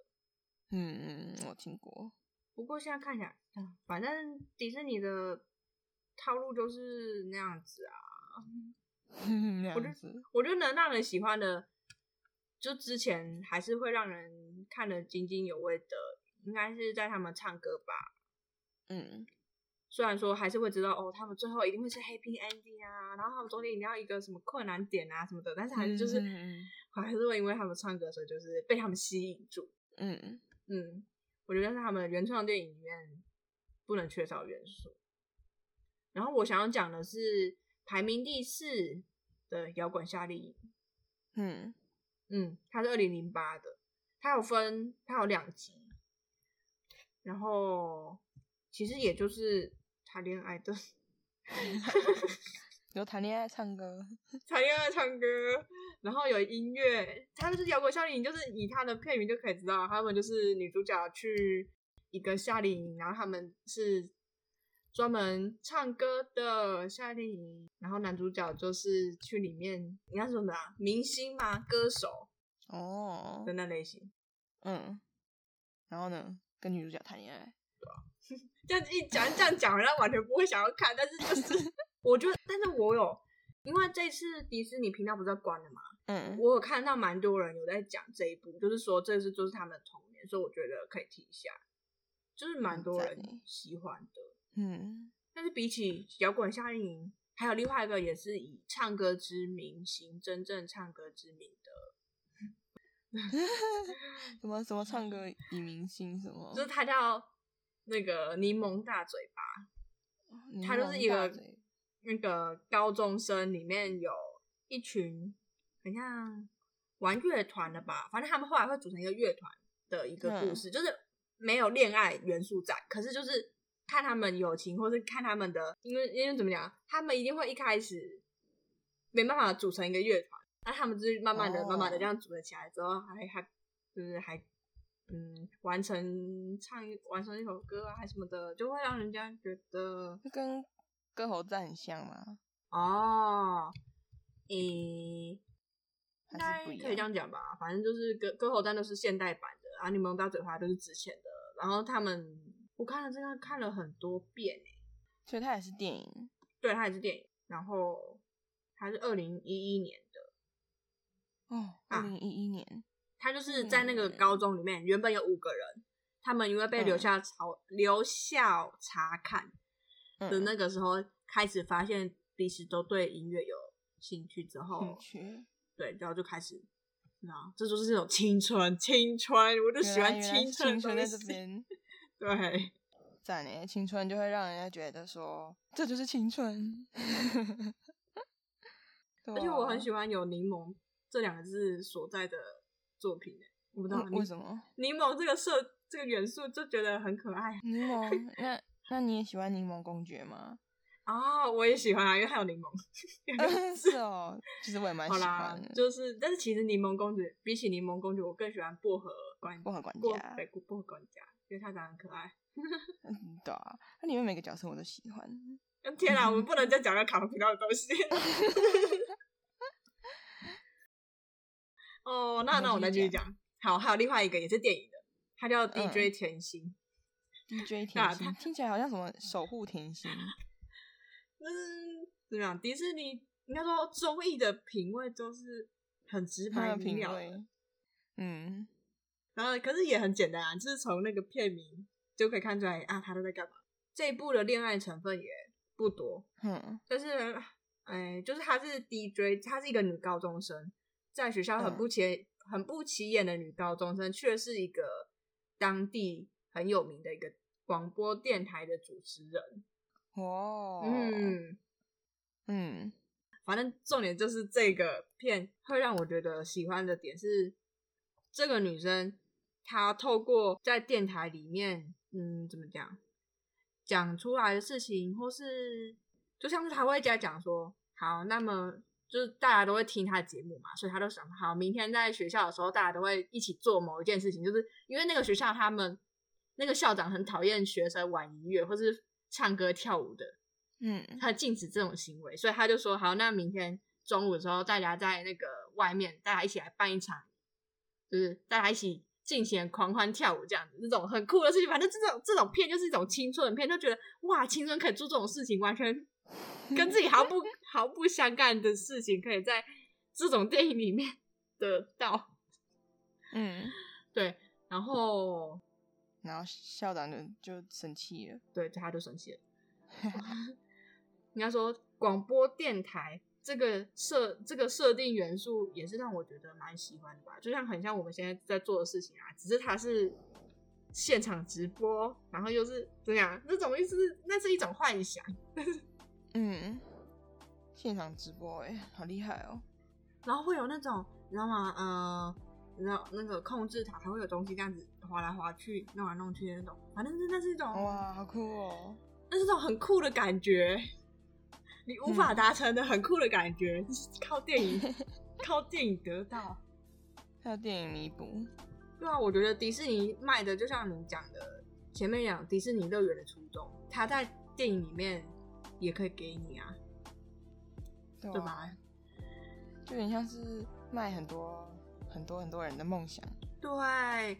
[SPEAKER 1] 嗯嗯，我听过。
[SPEAKER 2] 不过现在看起来，嗯，反正迪士尼的套路就是那样子啊，
[SPEAKER 1] 那样子，
[SPEAKER 2] 我觉得能让人喜欢的，就之前还是会让人看得津津有味的，应该是在他们唱歌吧，
[SPEAKER 1] 嗯。
[SPEAKER 2] 虽然说还是会知道哦，他们最后一定会是 happy ending 啊，然后他们中间一定要一个什么困难点啊什么的，但是还是就是，嗯、还是会因为他们唱歌，所以就是被他们吸引住。
[SPEAKER 1] 嗯
[SPEAKER 2] 嗯，我觉得是他们原创电影里面不能缺少元素。然后我想要讲的是排名第四的摇滚夏令营。
[SPEAKER 1] 嗯
[SPEAKER 2] 嗯，它是二零零八的，它有分，它有两集，然后其实也就是。谈恋爱的，
[SPEAKER 1] 有谈恋爱唱歌，
[SPEAKER 2] 谈恋爱唱歌，然后有音乐，他就是摇滚夏令营，就是以他的片名就可以知道，他们就是女主角去一个夏令营，然后他们是专门唱歌的夏令营，然后男主角就是去里面，应该说什么啊？明星吗？歌手
[SPEAKER 1] 哦
[SPEAKER 2] 的那类型。
[SPEAKER 1] 嗯，然后呢，跟女主角谈恋爱，
[SPEAKER 2] 对啊，这样一讲这样讲，好像完全不会想要看，但是就是 我觉得，但是我有，因为这次迪士尼频道不是要关了嘛，
[SPEAKER 1] 嗯，
[SPEAKER 2] 我有看到蛮多人有在讲这一部，就是说这是就是他们的童年，所以我觉得可以提一下，就是蛮多人喜欢的，
[SPEAKER 1] 嗯，
[SPEAKER 2] 但是比起摇滚夏令营，还有另外一个也是以唱歌之名行真正唱歌之名的。
[SPEAKER 1] 什么什么唱歌以明星什么？
[SPEAKER 2] 就是他叫那个柠檬大嘴巴，他就是一个那个高中生，里面有一群很像玩乐团的吧，反正他们后来会组成一个乐团的一个故事，嗯、就是没有恋爱元素在，可是就是看他们友情，或是看他们的，因为因为怎么讲，他们一定会一开始没办法组成一个乐团。那、啊、他们就是慢慢的、oh. 慢慢的这样组了起来之后，还还就是还嗯完成唱一完成一首歌啊，还什么的，就会让人家觉得
[SPEAKER 1] 跟歌喉战很像吗？
[SPEAKER 2] 哦，诶、欸，还是不一样，可以这样讲吧。反正就是歌歌喉战都是现代版的，然后，柠檬大嘴巴都是之前的。然后他们我看了这个看了很多遍，
[SPEAKER 1] 所以它也是电影，
[SPEAKER 2] 对，它也是电影。然后它是二零一一年的。
[SPEAKER 1] 哦，二零一一年、啊，
[SPEAKER 2] 他就是在那个高中里面，原本有五个人，他们因为被留校查留校查看的那个时候，开始发现彼此都对音乐有兴趣之后，兴趣，对，然后就开始，啊，这就是这种青春，青春，我就喜欢青春，
[SPEAKER 1] 青春在这边，
[SPEAKER 2] 对，
[SPEAKER 1] 在呢，青春就会让人家觉得说，这就是青春，
[SPEAKER 2] 而且我很喜欢有柠檬。这两个字所在的作品，我不知道
[SPEAKER 1] 为什么
[SPEAKER 2] 柠檬这个色这个元素就觉得很可爱。
[SPEAKER 1] 柠檬，那那你也喜欢柠檬公爵吗？
[SPEAKER 2] 啊、哦，我也喜欢啊，因为还有柠檬。
[SPEAKER 1] 是哦，其实我也蛮喜欢的。
[SPEAKER 2] 就是，但是其实柠檬公爵比起柠檬公爵，我更喜欢薄荷管
[SPEAKER 1] 薄荷管家，
[SPEAKER 2] 对，薄荷管家，因为他长得很可爱。
[SPEAKER 1] 嗯，对啊，那里面每个角色我都喜欢。
[SPEAKER 2] 天哪，我们不能再讲个卡通频道的东西。哦、oh，那那我再继续讲。好，还有另外一个也是电影的，它叫 DJ 甜心。
[SPEAKER 1] 嗯、DJ 甜心听起来好像什么守护甜心。
[SPEAKER 2] 嗯，怎么样？迪士尼应该说综艺的品味都是很直白明了的。
[SPEAKER 1] 嗯，
[SPEAKER 2] 然后可是也很简单啊，就是从那个片名就可以看出来啊，他都在干嘛。这一部的恋爱成分也不多。嗯，但是哎，就是她是 DJ，她是一个女高中生。在学校很不起、嗯、很不起眼的女高中生，却是一个当地很有名的一个广播电台的主持人。
[SPEAKER 1] 哦，
[SPEAKER 2] 嗯
[SPEAKER 1] 嗯，
[SPEAKER 2] 反正重点就是这个片会让我觉得喜欢的点是，这个女生她透过在电台里面，嗯，怎么讲，讲出来的事情，或是就像是他会在讲说，好，那么。就是大家都会听他的节目嘛，所以他都想好，明天在学校的时候，大家都会一起做某一件事情。就是因为那个学校他们那个校长很讨厌学生玩音乐或是唱歌跳舞的，
[SPEAKER 1] 嗯，
[SPEAKER 2] 他禁止这种行为，所以他就说好，那明天中午的时候，大家在那个外面，大家一起来办一场，就是大家一起尽情狂欢跳舞这样子，这种很酷的事情。反正这种这种片就是一种青春片，就觉得哇，青春可以做这种事情，完全。跟自己毫不毫不相干的事情，可以在这种电影里面 得到。
[SPEAKER 1] 嗯，
[SPEAKER 2] 对，然后，
[SPEAKER 1] 然后校长就就生气了，
[SPEAKER 2] 对，他就生气了。应该说，广播电台这个设这个设定元素也是让我觉得蛮喜欢的吧，就像很像我们现在在做的事情啊，只是它是现场直播，然后又是怎样？那种意思，那是一种幻想。
[SPEAKER 1] 嗯，现场直播哎，好厉害哦！
[SPEAKER 2] 然后会有那种，你知道吗？呃，你知道那个控制塔还会有东西这样子滑来滑去、弄来弄去的那种，反正那是一种
[SPEAKER 1] 哇，好酷哦！
[SPEAKER 2] 那是一种很酷的感觉，你无法达成的很酷的感觉，嗯、靠电影，靠电影得到，
[SPEAKER 1] 靠电影弥补。
[SPEAKER 2] 对啊，我觉得迪士尼卖的就像你讲的前面讲迪士尼乐园的初衷，他在。电影里面也可以给你啊，对，吧？
[SPEAKER 1] 就有点像是卖很多很多很多人的梦想，
[SPEAKER 2] 对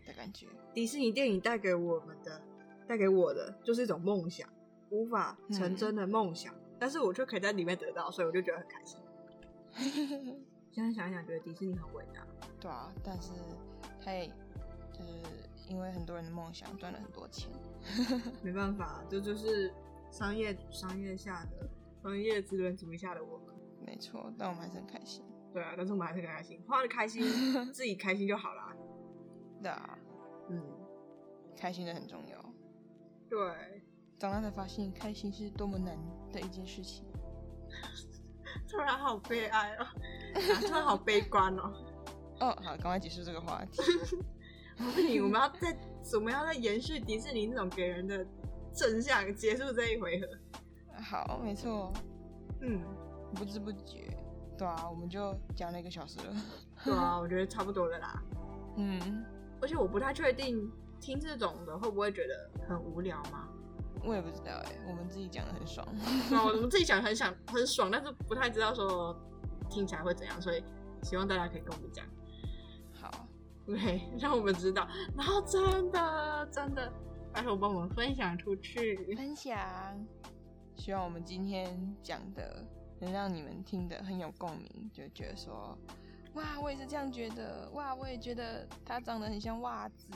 [SPEAKER 1] 的感觉。
[SPEAKER 2] 迪士尼电影带给我们的，带给我的就是一种梦想，无法成真的梦想，嗯、但是我就可以在里面得到，所以我就觉得很开心。现在想一想，觉得迪士尼很伟大。
[SPEAKER 1] 对啊，但是他也就是因为很多人的梦想赚了很多钱，
[SPEAKER 2] 没办法，这就，就是商业商业下的商业资本主义下的我们。
[SPEAKER 1] 没错，但我们还是很开心。
[SPEAKER 2] 对啊，但是我们还是很开心，花的开心，自己开心就好啦。
[SPEAKER 1] 对啊，
[SPEAKER 2] 嗯，
[SPEAKER 1] 开心的很重要。
[SPEAKER 2] 对，
[SPEAKER 1] 长大才发现，开心是多么难的一件事情。
[SPEAKER 2] 突然好悲哀哦，突然好悲观哦。
[SPEAKER 1] 哦，好，赶快结束这个话题。
[SPEAKER 2] 我问你，我们要在，我们要在延续迪士尼那种给人的正向结束这一回合。
[SPEAKER 1] 好，没错。
[SPEAKER 2] 嗯，
[SPEAKER 1] 不知不觉，对啊，我们就讲了一个小时了。
[SPEAKER 2] 对啊，我觉得差不多了啦。
[SPEAKER 1] 嗯，
[SPEAKER 2] 而且我不太确定听这种的会不会觉得很无聊吗？
[SPEAKER 1] 我也不知道哎，我们自己讲的很爽。
[SPEAKER 2] 那 我们自己讲很想很爽，但是不太知道说听起来会怎样，所以希望大家可以跟我们讲。
[SPEAKER 1] 好，
[SPEAKER 2] 对，让我们知道。然后真的真的，拜托帮我们分享出去。
[SPEAKER 1] 分享，希望我们今天讲的能让你们听得很有共鸣，就觉得说，哇，我也是这样觉得，哇，我也觉得它长得很像袜子。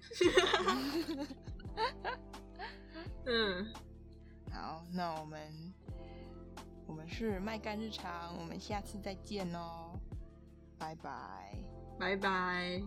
[SPEAKER 2] 嗯，
[SPEAKER 1] 好，那我们我们是麦干日常，我们下次再见哦，拜拜，
[SPEAKER 2] 拜拜。